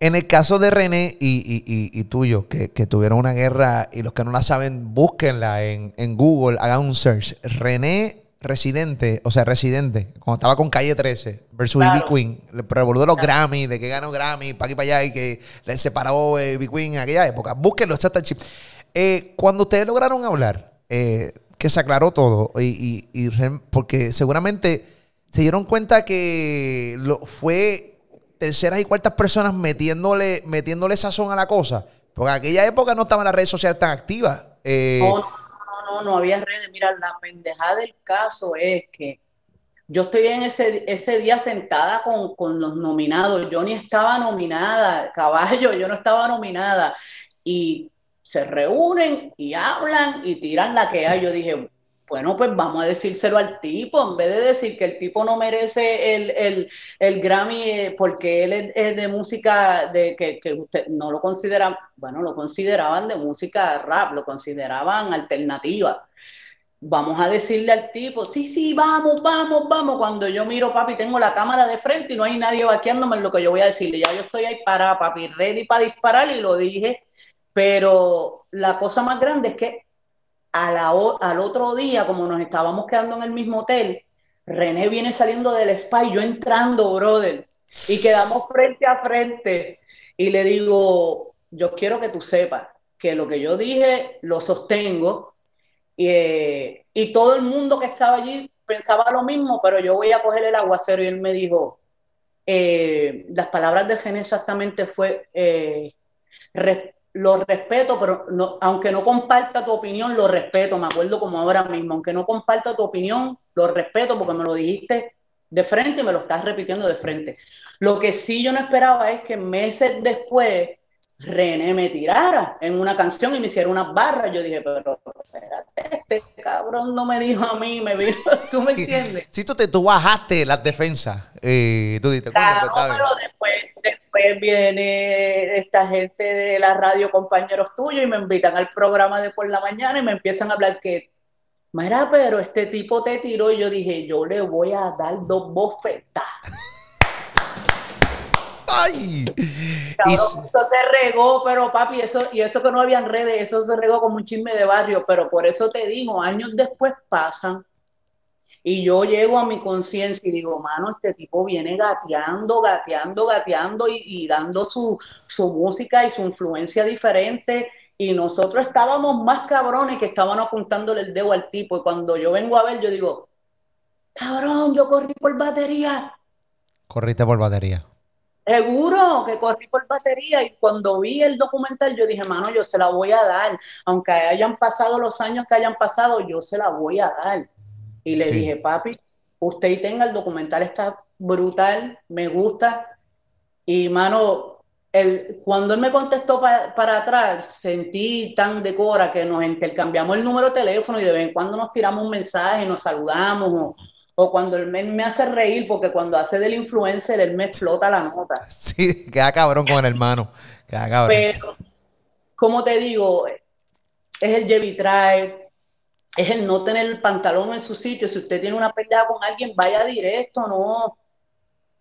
En el caso de René y, y- y- y tuyo, que, que tuvieron una guerra y los que no la saben, búsquenla en, en Google, hagan un search. René Residente, o sea, Residente, cuando estaba con Calle 13 versus Claro. Ivy Queen, le revolvió los Claro. Grammy, de que ganó Grammy, para aquí para allá y que le separó eh, Ivy Queen en aquella época. Búsquenlo, está tan chip. Eh, cuando ustedes lograron hablar, eh, que se aclaró todo, y, y- y re- porque seguramente se dieron cuenta que fue terceras y cuartas personas metiéndole, metiéndole sazón a la cosa. Porque en aquella época no estaban las redes sociales tan activas. Eh, No, no, no, no, no había redes. Mira, la pendejada del caso es que yo estoy en ese, ese día sentada con, con los nominados. Yo ni estaba nominada, caballo, yo no estaba nominada. Y se reúnen y hablan y tiran la que hay. Yo dije, bueno, pues vamos a decírselo al tipo, en vez de decir que el tipo no merece el, el, Grammy eh, porque él es, de música de que, que usted no lo consideran, bueno, lo consideraban de música rap, lo consideraban alternativa. Vamos a decirle al tipo, sí, sí, vamos, vamos, vamos. Cuando yo miro, papi, tengo la cámara de frente y no hay nadie vaqueándome en lo que yo voy a decirle. Ya yo estoy ahí para, papi, ready para disparar y lo dije. Pero la cosa más grande es que al otro día, como nos estábamos quedando en el mismo hotel, René viene saliendo del spa y yo entrando, brother, y quedamos frente a frente. Y le digo, yo quiero que tú sepas que lo que yo dije lo sostengo. Y, y todo el mundo que estaba allí pensaba lo mismo, pero yo voy a coger el aguacero. Y él me dijo, eh, las palabras de René exactamente fue, eh, lo respeto, pero no, aunque no comparta tu opinión, lo respeto, me acuerdo como ahora mismo, aunque no comparta tu opinión, lo respeto porque me lo dijiste de frente y me lo estás repitiendo de frente. Lo que sí yo no esperaba es que meses después René me tirara en una canción y me hiciera unas barras. Yo dije, pero espérate, este cabrón no me dijo a mí, me vino, ¿tú me entiendes? Si tú, te, tú bajaste las defensas, eh, tú dijiste, claro, pues, pero después, después viene esta gente de la radio, compañeros tuyos, y me invitan al programa de por la mañana y me empiezan a hablar que, mira, pero este tipo te tiró y yo dije, yo le voy a dar dos bofetas. ¡Ay! eso se regó, pero papi, eso, y eso que no habían redes, eso se regó como un chisme de barrio, pero por eso te digo, años después pasan y yo llego a mi conciencia y digo, mano, este tipo viene gateando, gateando, gateando y, dando su, su, música y su influencia diferente. Y nosotros estábamos más cabrones que estaban apuntándole el dedo al tipo. Y cuando yo vengo a ver, yo digo, cabrón, yo corrí por batería. Corriste por batería. Seguro que corrí por batería y cuando vi el documental yo dije, mano, yo se la voy a dar. Aunque hayan pasado los años que hayan pasado, yo se la voy a dar. Y le dije, papi, usted tenga el documental, está brutal, me gusta. Y mano, el, cuando él me contestó para atrás, sentí tan decora que nos intercambiamos el número de teléfono y de vez en cuando nos tiramos un mensaje, nos saludamos o o cuando él me, hace reír, porque cuando hace del influencer, él me explota la nota. Sí, queda cabrón con el hermano. Queda cabrón. Pero, como te digo, es el Jevi Drive, es el no tener el pantalón en su sitio. Si usted tiene una pelea con alguien, vaya directo, no.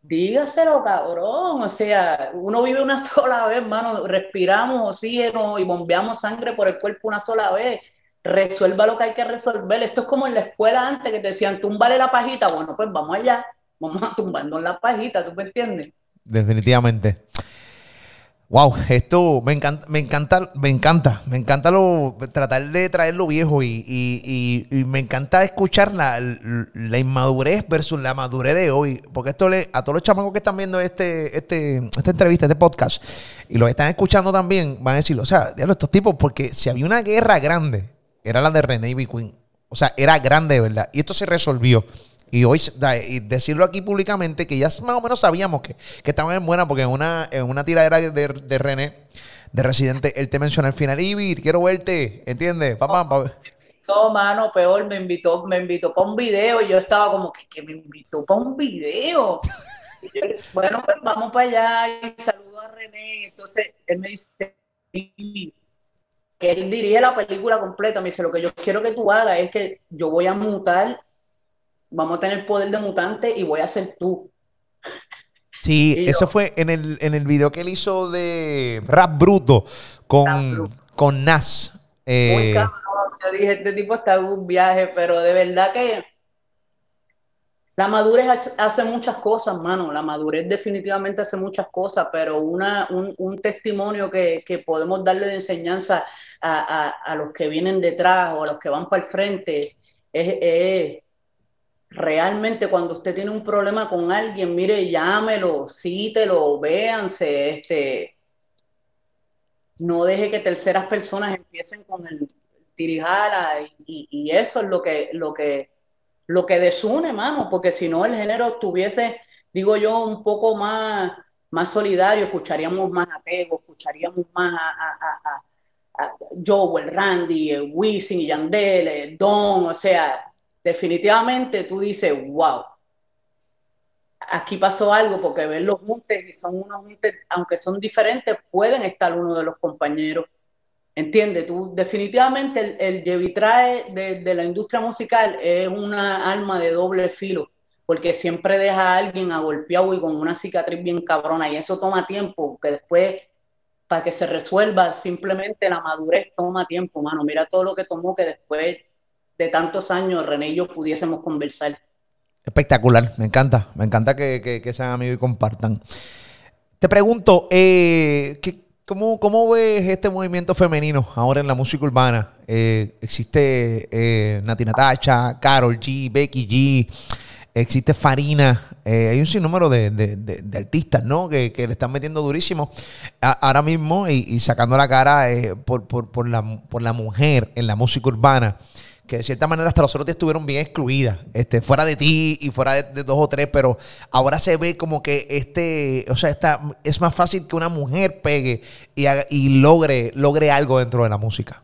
Dígaselo, cabrón. O sea, uno vive una sola vez, hermano. Respiramos oxígeno y bombeamos sangre por el cuerpo una sola vez resuelva lo que hay que resolver. Esto es como en la escuela antes que te decían, túmbale la pajita. Bueno, pues vamos allá, vamos a tumbarnos la pajita, ¿tú me entiendes? Definitivamente. Wow, esto me encanta, me encanta, me encanta, me encanta lo, tratar de traer lo viejo y, me encanta escuchar la, la, inmadurez versus la madurez de hoy, porque esto le, a todos los chamacos que están viendo este, este, esta entrevista, este podcast, y los están escuchando también, van a decir, o sea, estos tipos, porque si había una guerra grande era la de René y Queen. O sea, era grande de verdad. Y esto se resolvió. Y hoy y decirlo aquí públicamente, que ya más o menos sabíamos que, que estaban en buena, porque en una, en una tiradera de, de René, de Residente, él te menciona al final, Ivy, quiero verte, ¿entiendes? Papá, No, mano, peor, me invitó, me invitó para un video y yo estaba como que, que me invitó para un video. bueno, pues vamos para allá y saludo a René. Entonces él me dice, que él diría la película completa, me dice, lo que yo quiero que tú hagas es que yo voy a mutar, vamos a tener poder de mutante y voy a ser tú. Sí, eso fue en el, en el video que él hizo de Rap Bruto con, con Nas. Eh, yo dije, este tipo está en un viaje, pero de verdad que la madurez hace muchas cosas, mano. La madurez definitivamente hace muchas cosas, pero una, un, un testimonio que, que podemos darle de enseñanza a, los que vienen detrás o a los que van para el frente, es, realmente cuando usted tiene un problema con alguien, mire, llámelo, cítelo, véanse, este, no deje que terceras personas empiecen con el tirijala y, y, eso es lo que, lo que, lo que desune, mano, porque si no el género estuviese, digo yo, un poco más, más solidario, escucharíamos más apego, escucharíamos más a, Joel, Randy, Wisin, Yandel, eh, Don, o sea, definitivamente tú dices, wow, aquí pasó algo porque ven los juntes y son unos juntes, aunque son diferentes, pueden estar uno de los compañeros. ¿Entiendes? Tú definitivamente el, el de, de, la industria musical es una alma de doble filo, porque siempre deja a alguien agolpeado y con una cicatriz bien cabrona, y eso toma tiempo, que después para que se resuelva, simplemente la madurez toma tiempo, mano. Mira todo lo que tomó que después de tantos años René y yo pudiésemos conversar. Espectacular, me encanta, me encanta que, que, sean amigos y compartan. Te pregunto, eh, cómo, cómo, ves este movimiento femenino ahora en la música urbana? Eh, existe eh, Nati Natacha, Carol G, Becky G, existe Farina, eh, hay un sinnúmero de, de, artistas, ¿no? Que, le están metiendo durísimo ahora mismo y, sacando la cara por, por, por, la, por la mujer en la música urbana que de cierta manera hasta los otros estuvieron bien excluidas, este, fuera de ti y fuera de, dos o tres, pero ahora se ve como que este, o sea, está, es más fácil que una mujer pegue y, y logre, logre algo dentro de la música.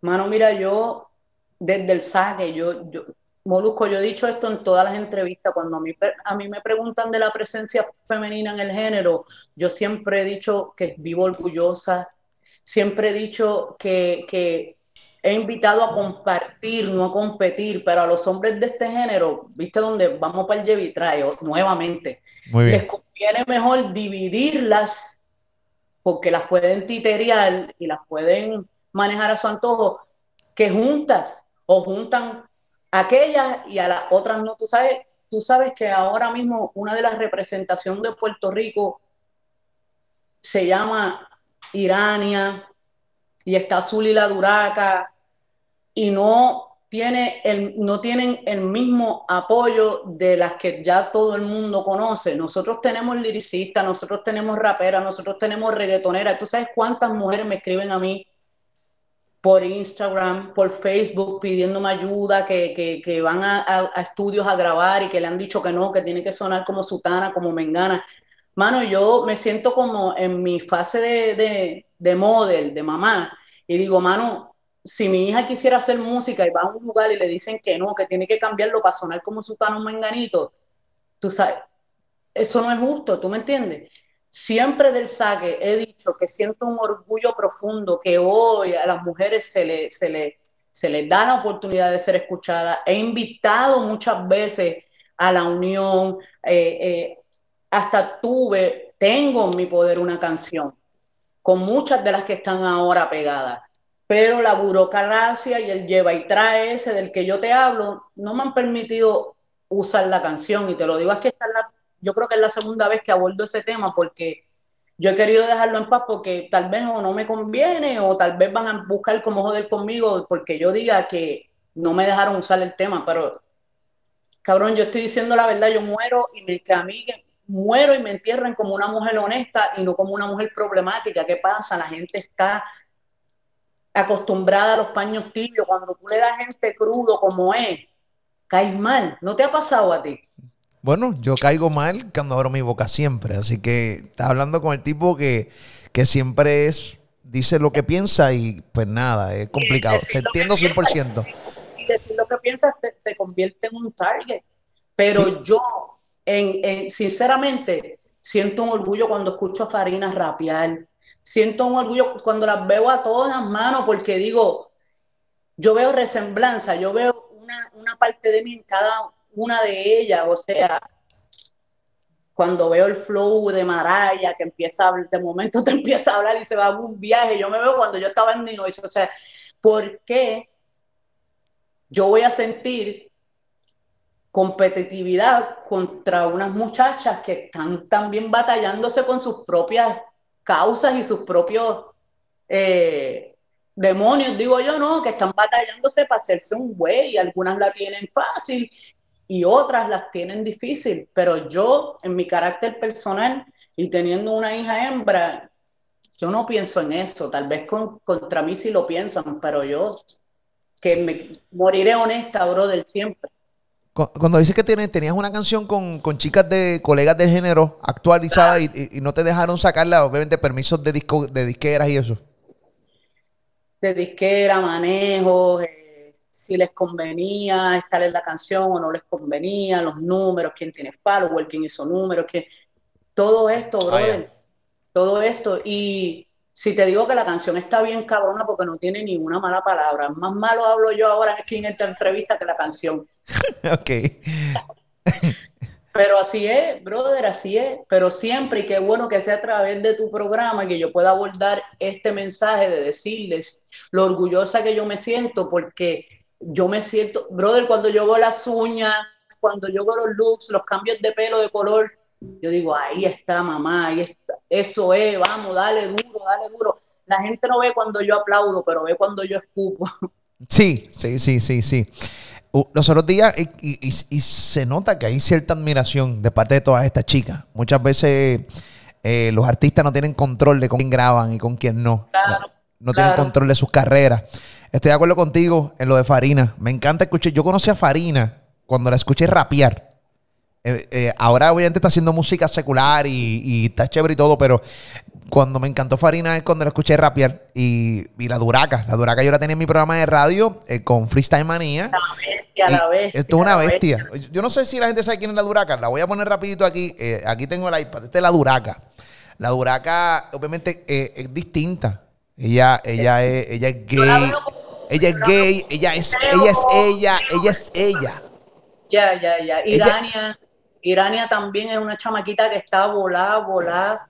Mano, mira, yo desde el saque, yo, yo, Molusco, yo he dicho esto en todas las entrevistas, cuando a mí, a mí me preguntan de la presencia femenina en el género, yo siempre he dicho que vivo orgullosa, siempre he dicho que, que he invitado a compartir, no a competir, pero a los hombres de este género, ¿viste dónde vamos para el Jevitrayo nuevamente? Les conviene mejor dividirlas porque las pueden titerear y las pueden manejar a su antojo que juntas o juntan aquellas y a las otras no. Tú sabes, tú sabes que ahora mismo una de las representaciones de Puerto Rico se llama Irania, y está y la Duraca y no, tiene el, no tienen el mismo apoyo de las que ya todo el mundo conoce. Nosotros tenemos liricistas, nosotros tenemos raperas, nosotros tenemos reggaetoneras. ¿Tú sabes cuántas mujeres me escriben a mí por Instagram, por Facebook, pidiéndome ayuda, que, que, van a, estudios a grabar y que le han dicho que no, que tiene que sonar como Sutana, como Mengana? Mano, yo me siento como en mi fase de, de, de model, de mamá, y digo, mano, si mi hija quisiera hacer música y va a un lugar y le dicen que no, que tiene que cambiarlo para sonar como su tano menganito, tú sabes, eso no es justo, ¿tú me entiendes? Siempre del saque he dicho que siento un orgullo profundo que hoy a las mujeres se, se, le, se les da la oportunidad de ser escuchadas. He invitado muchas veces a la unión, eh, eh, hasta tuve, tengo en mi poder una canción con muchas de las que están ahora pegadas. Pero la burocracia y el lleva y trae ese del que yo te hablo no me han permitido usar la canción. Y te lo digo, es que la, yo creo que es la segunda vez que abordo ese tema porque yo he querido dejarlo en paz porque tal vez o no me conviene o tal vez van a buscar cómo joder conmigo porque yo diga que no me dejaron usar el tema, pero cabrón, yo estoy diciendo la verdad, yo muero y me, que muero y me entierran como una mujer honesta y no como una mujer problemática. ¿Qué pasa? La gente está acostumbrada a los paños tibios. Cuando tú le das gente crudo como es, caes mal. ¿No te ha pasado a ti? Bueno, yo caigo mal cuando abro mi boca siempre. Así que estás hablando con el tipo que, que siempre es, dice lo que piensa y pues nada, es complicado. Te entiendo 100%. y decir lo que piensas te, convierte en un target. Pero yo en, sinceramente, siento un orgullo cuando escucho a Farina rapear. Siento un orgullo cuando las veo a todas, mano, porque digo, yo veo resemblanza, yo veo una, una parte de mí en cada una de ellas. O sea, cuando veo el flow de Maraya, que empieza a hablar, de momento te empieza a hablar y se va a un viaje. Yo me veo cuando yo estaba en Ninois. O sea, ¿por qué yo voy a sentir competitividad contra unas muchachas que están también batallándose con sus propias causas y sus propios eh, demonios, digo yo, no, que están batallándose para hacerse un güey, algunas la tienen fácil y otras las tienen difícil, pero yo en mi carácter personal y teniendo una hija hembra, yo no pienso en eso, tal vez con, contra mí sí lo piensan, pero yo que me moriré honesta, brother, siempre. Cuando dices que tenías una canción con, chicas de colegas del género actualizada y, no te dejaron sacarla, obviamente permisos de disco, de disqueras y eso. de disquera, manejo, eh, si les convenía estar en la canción o no les convenía, los números, quién tiene follower, quién hizo números, quién... todo esto, brother, todo esto. Y si te digo que la canción está bien cabrona porque no tiene ni una mala palabra, más malo hablo yo ahora aquí en esta entrevista que la canción. ok. Pero así es, brother, así es. Pero siempre, y qué bueno que sea a través de tu programa que yo pueda abordar este mensaje de decirles lo orgullosa que yo me siento, porque yo me siento, brother, cuando yo veo las uñas, cuando yo veo los looks, los cambios de pelo, de color, yo digo, ahí está, mamá, ahí está. Eso es, vamos, dale duro, dale duro. La gente no ve cuando yo aplaudo, pero ve cuando yo escupo. Sí, sí, sí, sí, sí. Los otros días, y, se nota que hay cierta admiración de parte de todas estas chicas. Muchas veces eh, los artistas no tienen control de con quién graban y con quién no. no tienen control de sus carreras. Estoy de acuerdo contigo en lo de Farina. Me encanta escuchar. Yo conocí a Farina cuando la escuché rapear. Eh, eh, ahora obviamente está haciendo música secular y, y, está chévere y todo, pero cuando me encantó Farina es cuando la escuché rapear y, y, la Duraca. La Duraca yo la tenía en mi programa de radio eh, con Freestyle Manía. La bestia, la bestia. Esto es una bestia. Yo no sé si la gente sabe quién es la Duraca. La voy a poner rapidito aquí. Aquí tengo el iPad. Esta es la Duraca. La Duraca obviamente es distinta. Ella, ella, es, ella es gay. Ella es gay. Ella es, ella es ella. Ella es ella. Ya, ya, ya. Irania. Irania también es una chamaquita que está volada, volada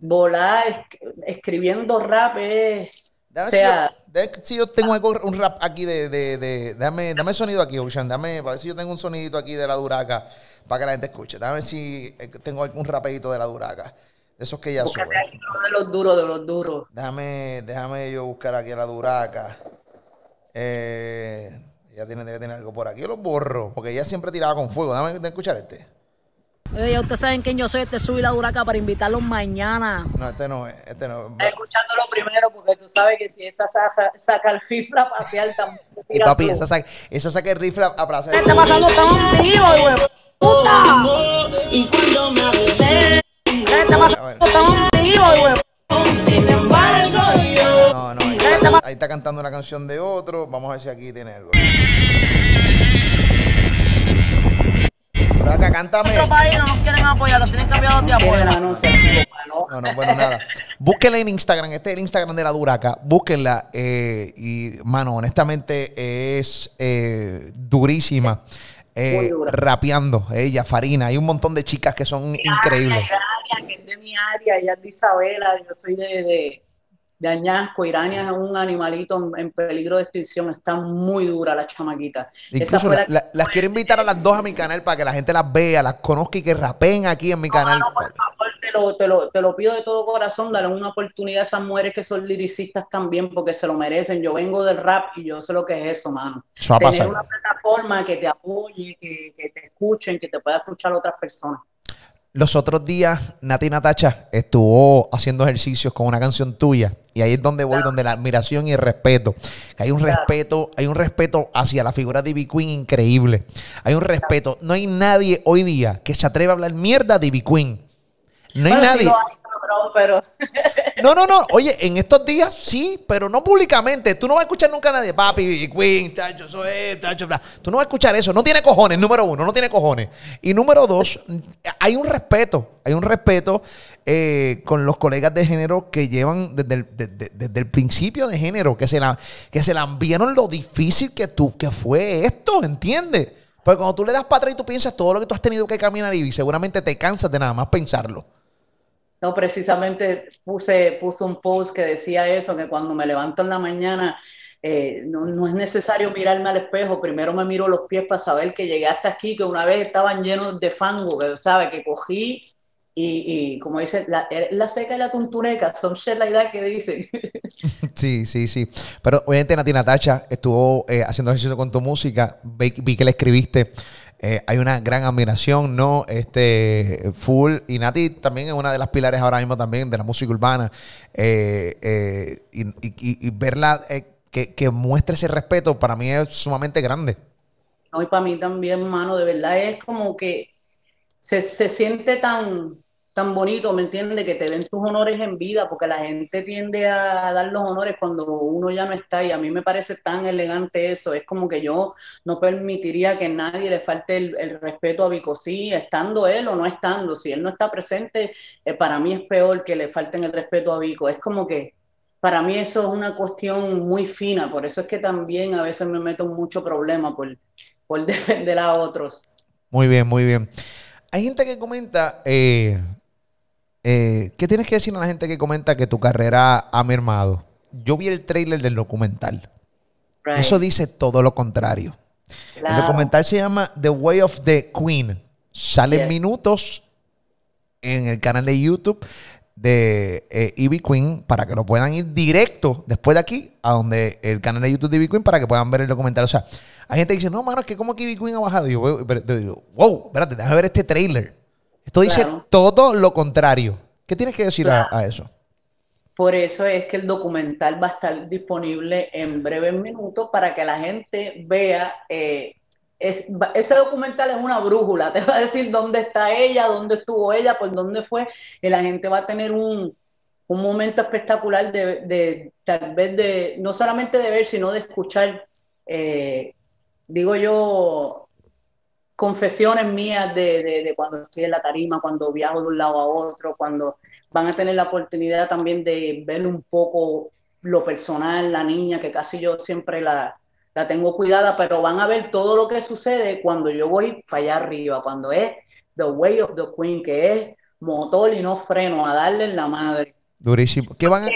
volar escribiendo rap es. o sea, si, yo, tengo un rap aquí de. de, de dame, dame sonido aquí, Ocean. Dame, a ver si yo tengo un sonidito aquí de la Duraca para que la gente escuche. Dame si eh, tengo algún rapidito de la Duraca. De esos que ya sube. De los duros, de los duros. Déjame, déjame yo buscar aquí a la Duraca. Eh, ella tiene, debe tener algo por aquí. Yo lo borro, porque ella siempre tiraba con fuego. Dame escuchar este. Oye, ustedes saben quién yo soy, este subí la duraca para invitarlos mañana. No, este no es, este no es. Escuchándolo primero, porque tú sabes que si esa saca, saca el rifle a pasear también. Y papi, esa saca, esa saca el rifle a pasear. ¿Qué está pasando tan vivo, güey? ¡Puta! Y cuando me. ¿Qué está pasando tan vivo, güey? Sin embargo, yo. Ahí está, cantando una canción de otro. Vamos a ver si aquí tiene algo. Acá, cántame. Nuestro país no nos quieren apoyar, los tienen cambiados de afuera. No, no, bueno, nada. Búsquenla en Instagram, este es el Instagram de la Duraca. Búsquenla. Eh, y, mano, honestamente es eh, durísima. Eh, rapeando, ella, Farina. Hay un montón de chicas que son increíbles. que es de mi área, ella es de Isabela, yo soy de de añasco. Irania es un animalito en, peligro de extinción. Está muy dura la chamaquita. Incluso las quiero invitar a las dos a mi canal para que la gente las vea, las conozca y que rapen aquí en mi canal. No, por favor, te lo, te, lo, te lo, pido de todo corazón. Dale una oportunidad a esas mujeres que son liricistas también porque se lo merecen. Yo vengo del rap y yo sé lo que es eso, mano. Tener una plataforma que te apoye, que, que te escuchen, que te pueda escuchar otras personas. Los otros días, Nati Natacha estuvo haciendo ejercicios con una canción tuya. Y ahí es donde voy, donde la admiración y el respeto. hay un respeto, hay un respeto hacia la figura de Ivy Queen increíble. Hay un respeto. No hay nadie hoy día que se atreva a hablar mierda de Ivy Queen. No hay nadie. No, no, no. Oye, en estos días sí, pero no públicamente. Tú no vas a escuchar nunca a nadie, papi, Queen, tacho, soy, tacho, bla. Tú no vas a escuchar eso. No tiene cojones, número uno, no tiene cojones. Y número dos, hay un respeto. Hay un respeto eh, con los colegas de género que llevan desde el, principio de género, que se la, que se la vieron lo difícil que tú, que fue esto, ¿entiendes? Porque cuando tú le das para atrás y tú piensas todo lo que tú has tenido que caminar y seguramente te cansas de nada más pensarlo. No, precisamente puse, puse un post que decía eso, que cuando me levanto en la mañana eh, no, es necesario mirarme al espejo, primero me miro los pies para saber que llegué hasta aquí, que una vez estaban llenos de fango, que sabe, que cogí y, como dice, la, la, seca y la tuntureca, son shit la idea que dicen. Sí, sí, sí. Pero obviamente Nati Natacha estuvo eh, haciendo ejercicio con tu música, vi que le escribiste eh, hay una gran admiración, ¿no? Este, Full y Nati también es una de las pilares ahora mismo también de la música urbana. Eh, eh, y, verla que, que muestre ese respeto para mí es sumamente grande. No, y para mí también, mano, de verdad es como que se, se siente tan, tan bonito, ¿me entiendes? Que te den tus honores en vida, porque la gente tiende a dar los honores cuando uno ya no está y a mí me parece tan elegante eso. Es como que yo no permitiría que nadie le falte el, respeto a Vicosí, estando él o no estando. Si él no está presente, eh, para mí es peor que le falten el respeto a Vico. Es como que para mí eso es una cuestión muy fina, por eso es que también a veces me meto en mucho problema por, por defender a otros. Muy bien, muy bien. Hay gente que comenta, eh, eh, ¿Qué tienes que decir a la gente que comenta que tu carrera ha mermado? Yo vi el trailer del documental. Eso dice todo lo contrario. El documental se llama The Way of the Queen. Salen minutos en el canal de YouTube de eh, Ivy Queen para que lo puedan ir directo después de aquí a donde el canal de YouTube de Ivy Queen para que puedan ver el documental. O sea, hay gente que dice, no, mano, es que como que Ivy Queen ha bajado. Y yo, digo, wow, espérate, déjame ver este trailer. Esto dice todo lo contrario. ¿Qué tienes que decir a, eso? Por eso es que el documental va a estar disponible en breves minutos para que la gente vea. Eh, ese documental es una brújula, te va a decir dónde está ella, dónde estuvo ella, por dónde fue, y la gente va a tener un, momento espectacular de, tal vez de, no solamente de ver, sino de escuchar, eh, digo yo, confesiones mías de, cuando estoy en la tarima, cuando viajo de un lado a otro, cuando van a tener la oportunidad también de ver un poco lo personal, la niña, que casi yo siempre la, la tengo cuidada, pero van a ver todo lo que sucede cuando yo voy para allá arriba, cuando es The Way of the Queen, que es motor y no freno, a darle en la madre. Durísimo. ¿Qué van a...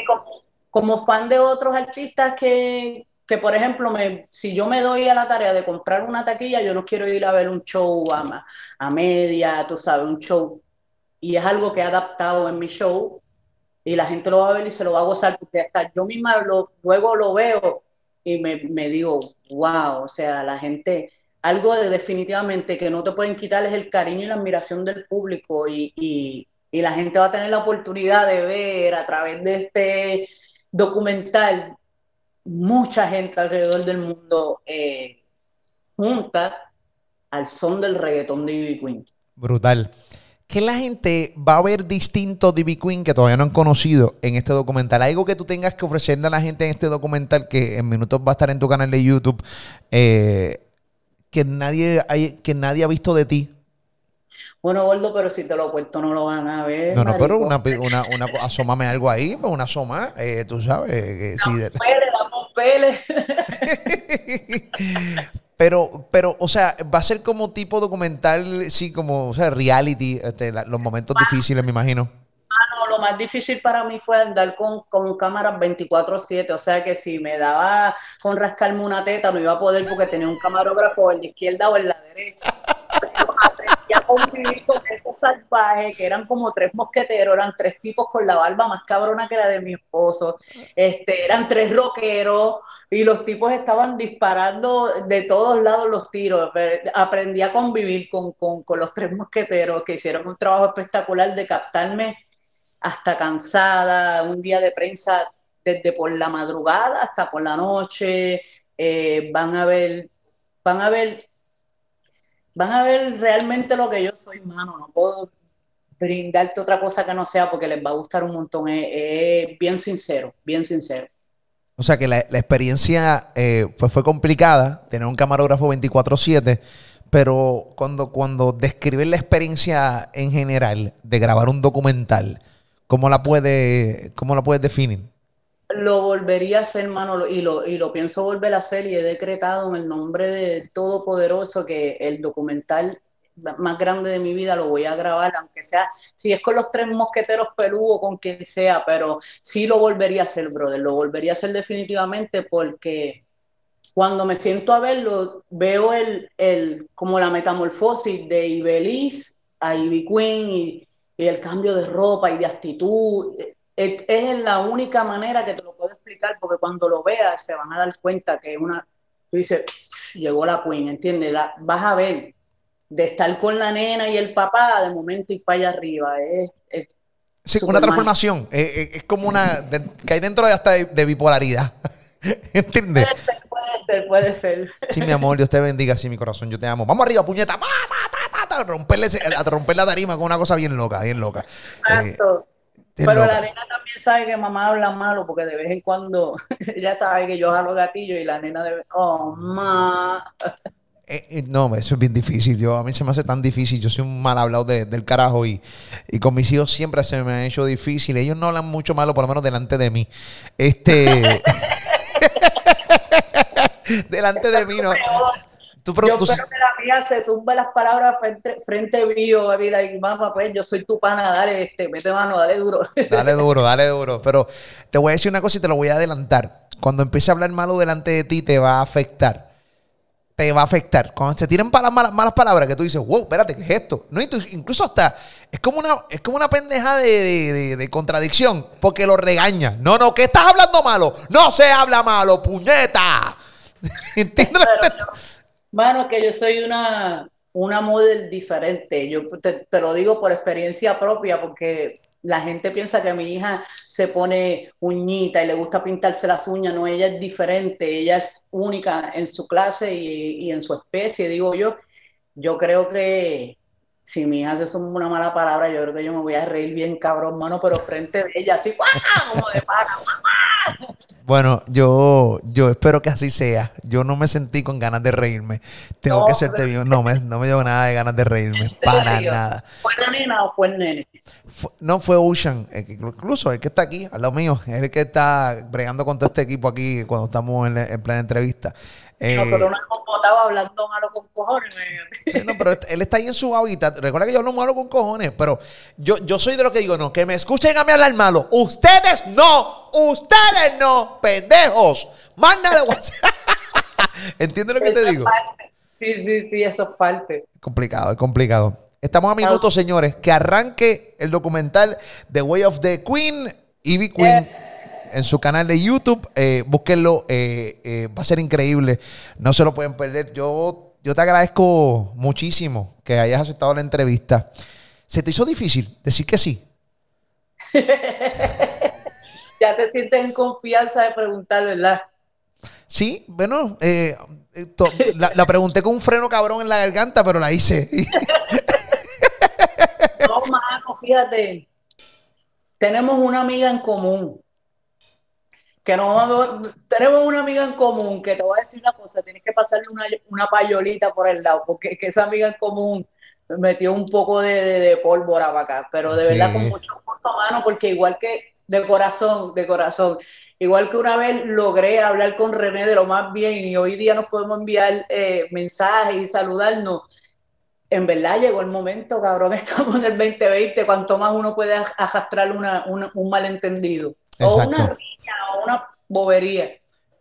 como fan de otros artistas que, que por ejemplo, me, si yo me doy a la tarea de comprar una taquilla, yo no quiero ir a ver un show a, a media, tú sabes, un show. Y es algo que he adaptado en mi show y la gente lo va a ver y se lo va a gozar porque hasta yo misma lo, luego lo veo y me, me digo, wow, o sea, la gente, algo de definitivamente que no te pueden quitar es el cariño y la admiración del público y, y, y la gente va a tener la oportunidad de ver a través de este documental mucha gente alrededor del mundo eh, junta al son del reggaetón de Ivy Queen. Brutal. ¿Qué la gente va a ver distinto de Ivy Queen que todavía no han conocido en este documental? Algo que tú tengas que ofrecerle a la gente en este documental que en minutos va a estar en tu canal de YouTube eh, que, nadie hay, que nadie ha visto de ti. Bueno, Gordo, pero si te lo cuento no lo van a ver. No, no, pero una, una, una, asómame algo ahí, pues, una asoma, eh, tú sabes. Eh, sí, pero, pero, o sea, va a ser como tipo documental, sí, como, o sea, reality, este, los momentos difíciles, me imagino. Ah, no, lo más difícil para mí fue andar con, con cámaras 24-7, o sea que si me daba con rascarme una teta, no iba a poder porque tenía un camarógrafo en la izquierda o en la derecha convivir con esos salvajes que eran como tres mosqueteros, eran tres tipos con la barba más cabrona que la de mi esposo, este, eran tres rockeros y los tipos estaban disparando de todos lados los tiros. Aprendí a convivir con, con los tres mosqueteros que hicieron un trabajo espectacular de captarme hasta cansada, un día de prensa desde por la madrugada hasta por la noche, eh, van a ver, van a ver van a ver realmente lo que yo soy, mano. No puedo brindarte otra cosa que no sea porque les va a gustar un montón. Es, bien sincero, bien sincero. O sea que la, experiencia eh, pues fue complicada, tener un camarógrafo 24/7, pero cuando, cuando describes la experiencia en general de grabar un documental, ¿cómo la, puede, cómo la puedes definir? Lo volvería a hacer, hermano, y lo, y lo pienso volver a hacer y he decretado en el nombre del Todopoderoso que el documental más grande de mi vida lo voy a grabar, aunque sea, si es con los tres mosqueteros peludos, con quien sea, pero sí lo volvería a hacer, brother, lo volvería a hacer definitivamente porque cuando me siento a verlo, veo el, el como la metamorfosis de Ibeliz a Ivy Queen y el cambio de ropa y de actitud es, la única manera que te lo puedo explicar, porque cuando lo veas se van a dar cuenta que una, tú dices, llegó la queen, ¿entiendes? vas a ver, de estar con la nena y el papá, de momento y para allá arriba, es... sí, una transformación, es, como una, que hay dentro de hasta de, bipolaridad, ¿entiendes? Puede ser, puede ser, puede ser. Sí, mi amor, Dios te bendiga, sí, mi corazón, yo te amo. Vamos arriba, puñeta, romperle, a romper la tarima con una cosa bien loca, bien loca. Eh, Exacto. bien Pero loca. la nena también sabe que mamá habla malo porque de vez en cuando ella sabe que yo jalo gatillo y la nena debe, oh, ma. Eh, eh, no, eso es bien difícil. Yo, a mí se me hace tan difícil. Yo soy un mal hablado de- del carajo y, y con mis hijos siempre se me ha hecho difícil. Ellos no hablan mucho malo, por lo menos delante de mí. Este. delante de mí, no. Tú, pero Yo tú- espero que la mía se zumbe las palabras frente, frente mío, baby, like, mamá, pues yo soy tu pana, dale, este, mete mano, dale duro. Dale duro, dale duro. Pero te voy a decir una cosa y te lo voy a adelantar. Cuando empiece a hablar malo delante de ti, te va a afectar. Te va a afectar. Cuando se tiren para malas, malas palabras, que tú dices, wow, espérate, ¿qué es esto? No, y incluso hasta es como una, es como una pendeja de, de- de- de contradicción, porque lo regaña. No, no, que estás hablando malo. No se habla malo, puñeta. ¿Entiendes? Mano, que yo soy una, una model diferente. Yo te, te lo digo por experiencia propia, porque la gente piensa que mi hija se pone uñita y le gusta pintarse las uñas. No, ella es diferente, ella es única en su clase y, y en su especie, digo yo. Yo creo que si mi hija suma una mala palabra, yo creo que yo me voy a reír bien cabrón, mano, pero frente de ella, así, ¡guau! como de pana. Bueno, yo, yo espero que así sea. Yo no me sentí con ganas de reírme. Tengo No, que serte bien. No me, no me dio nada de ganas de reírme. ¿En Para nada. ¿Fue la nena o fue el nene? Fue- no fue Ocean, incluso el que está aquí, al lado mío, es el que está bregando con todo este equipo aquí cuando estamos en, en plena entrevista. Eh, No, pero no hemos votado hablando malo con cojones. sí, no, pero él está ahí en su hábitat. Recuerda que yo hablo malo con cojones, pero yo, yo soy de lo que digo, no, que me escuchen a mí hablar malo. Ustedes no, ustedes no, pendejos. Mándale WhatsApp. ¿Entiendes lo que Eso te digo? parte. Sí, sí, sí, eso es parte. Complicado, es complicado. Estamos a minutos, señores. Que arranque el documental The Way of the Queen, Ivy Queen, en su canal de YouTube. Eh, búsquenlo, eh, eh, va a ser increíble. No se lo pueden perder. Yo, yo te agradezco muchísimo que hayas aceptado la entrevista. ¿Se te hizo difícil decir que sí? Ya te sientes en confianza de preguntar, ¿verdad? Sí, bueno, eh, la, la pregunté con un freno cabrón en la garganta, pero la hice. No, mano, fíjate. Tenemos una amiga en común. Que no vamos- tenemos una amiga en común que te voy a decir una cosa, tienes que pasarle una, una payolita por el lado, porque es que esa amiga en común me metió un poco de, de- de pólvora para acá, pero de verdad con mucho gusto, mano, porque igual que de corazón, de corazón, igual que una vez logré hablar con René de lo más bien y hoy día nos podemos enviar eh, mensajes y saludarnos. En verdad llegó el momento, cabrón, estamos en el 2020, cuanto más uno puede arrastrar una, una- un malentendido. O una riña, o una bobería.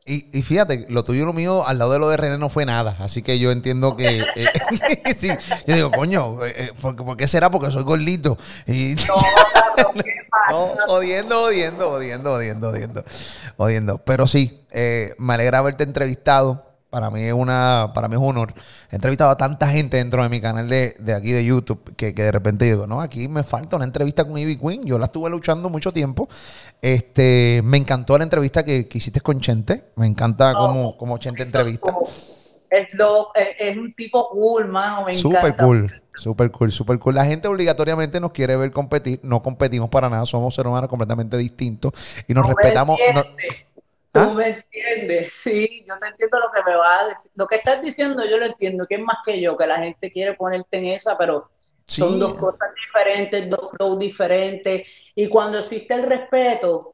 Y, y fíjate, lo tuyo y lo mío al lado de lo de René no fue nada. Así que yo entiendo que. eh, sí, yo digo, coño, eh, eh, ¿por, por qué será? Porque soy gordito. Y, No, cabrón, ¿qué no, pasa? odiendo, odiendo, odiendo, odiendo, odiendo. Odiendo. Pero sí, eh, me alegra haberte entrevistado. Para mí es una, para mí es un honor. He entrevistado a tanta gente dentro de mi canal de, de aquí de YouTube que, que de repente digo, no, aquí me falta una entrevista con Ivy Queen. Yo la estuve luchando mucho tiempo. Este, me encantó la entrevista que, que hiciste con Chente. Me encanta cómo, cómo Chente entrevista. Es, lo, es, es un tipo cool, mano, me Súper encanta. cool, súper cool, súper cool. La gente obligatoriamente nos quiere ver competir. No competimos para nada. Somos seres humanos completamente distintos y nos respetamos. no- entiendes, Tú ¿Ah? me entiendes, sí, yo te entiendo lo que me vas a decir. Lo que estás diciendo yo lo entiendo, que es más que yo, que la gente quiere ponerte en esa, pero Sí. son dos cosas diferentes, dos flows diferentes. Y cuando existe el respeto,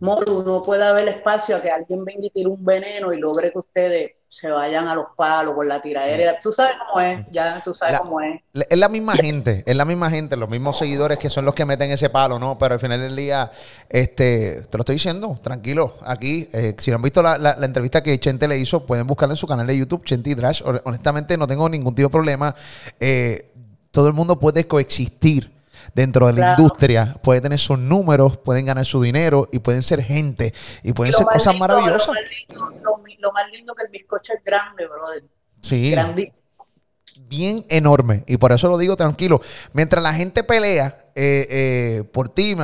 Moru, no puede haber espacio a que alguien venga y tire un veneno y logre que ustedes se vayan a los palos con la tiradera. Tú sabes cómo es, ya tú sabes La- cómo es. Es la misma gente, es la misma gente, los mismos seguidores que son los que meten ese palo, ¿no? Pero al final del día, este, te lo estoy diciendo, tranquilo, aquí, eh, si no han visto la, la- la entrevista que Chente le hizo, pueden buscarla en su canal de YouTube, Chente y Drash. Hon- Honestamente, no tengo ningún tipo de problema. Eh, todo el mundo puede coexistir dentro de la Claro. industria, puede tener sus números, pueden ganar su dinero y pueden ser gente y pueden Lo ser cosas lindo- maravillosas. Lo más lindo, lo lo más lindo que el bizcocho es grande, brother. Sí. Grandísimo. Bien enorme. Y por eso lo digo tranquilo. Mientras la gente pelea eh, eh, por ti,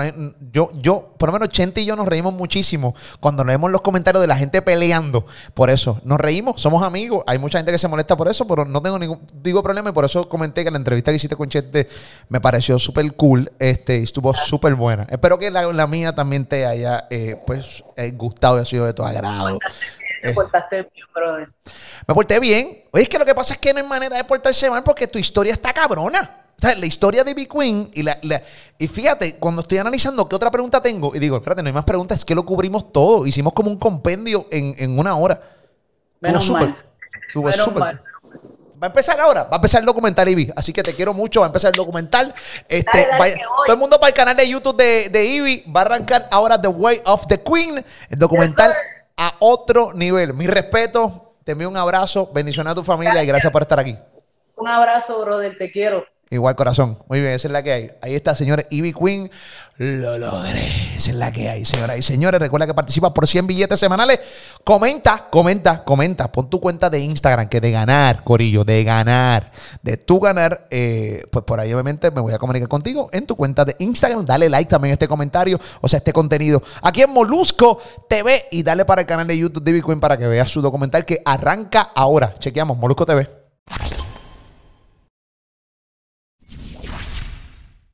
yo, yo, por lo menos Chente y yo nos reímos muchísimo cuando leemos los comentarios de la gente peleando. Por eso, nos reímos, somos amigos. Hay mucha gente que se molesta por eso, pero no tengo ningún digo, problema. Y por eso comenté que la entrevista que hiciste con Chente me pareció súper cool. Este, estuvo súper buena. Espero que la, la mía también te haya eh, pues, eh, gustado y ha sido de tu agrado. Te portaste bien, brother. Me porté bien. Oye, es que lo que pasa es que no hay manera de portarse mal porque tu historia está cabrona. O sea, la historia de Big Queen y la, la- y fíjate, cuando estoy analizando qué otra pregunta tengo, y digo, espérate, no hay más preguntas, es que lo cubrimos todo. Hicimos como un compendio en, en una hora. Menos súper. mal. Estuvo Menos súper. mal. Va a empezar ahora, va a empezar el documental, Ivy. Así que te quiero mucho, va a empezar el documental. Este, Dale, dale, vaya- todo el mundo para el canal de YouTube de, de Ivy. Va a arrancar ahora The Way of the Queen, el documental Yes. A otro nivel. Mi respeto, te envío un abrazo, bendiciones a tu familia y gracias por estar aquí. Un abrazo, brother, te quiero. Igual corazón. Muy bien, esa es la que hay. Ahí está, señores. Ivy Queen. Lo logré. Esa es la que hay, señoras y señores. Recuerda que participa por 100 billetes semanales. Comenta, comenta, comenta. Pon tu cuenta de Instagram, que de ganar, Corillo, de ganar. De tú ganar, eh, pues por ahí obviamente me voy a comunicar contigo en tu cuenta de Instagram. Dale like también a este comentario, o sea, este contenido. Aquí en Molusco TV y dale para el canal de YouTube de Ivy Queen para que veas su documental que arranca ahora. Chequeamos, Molusco TV.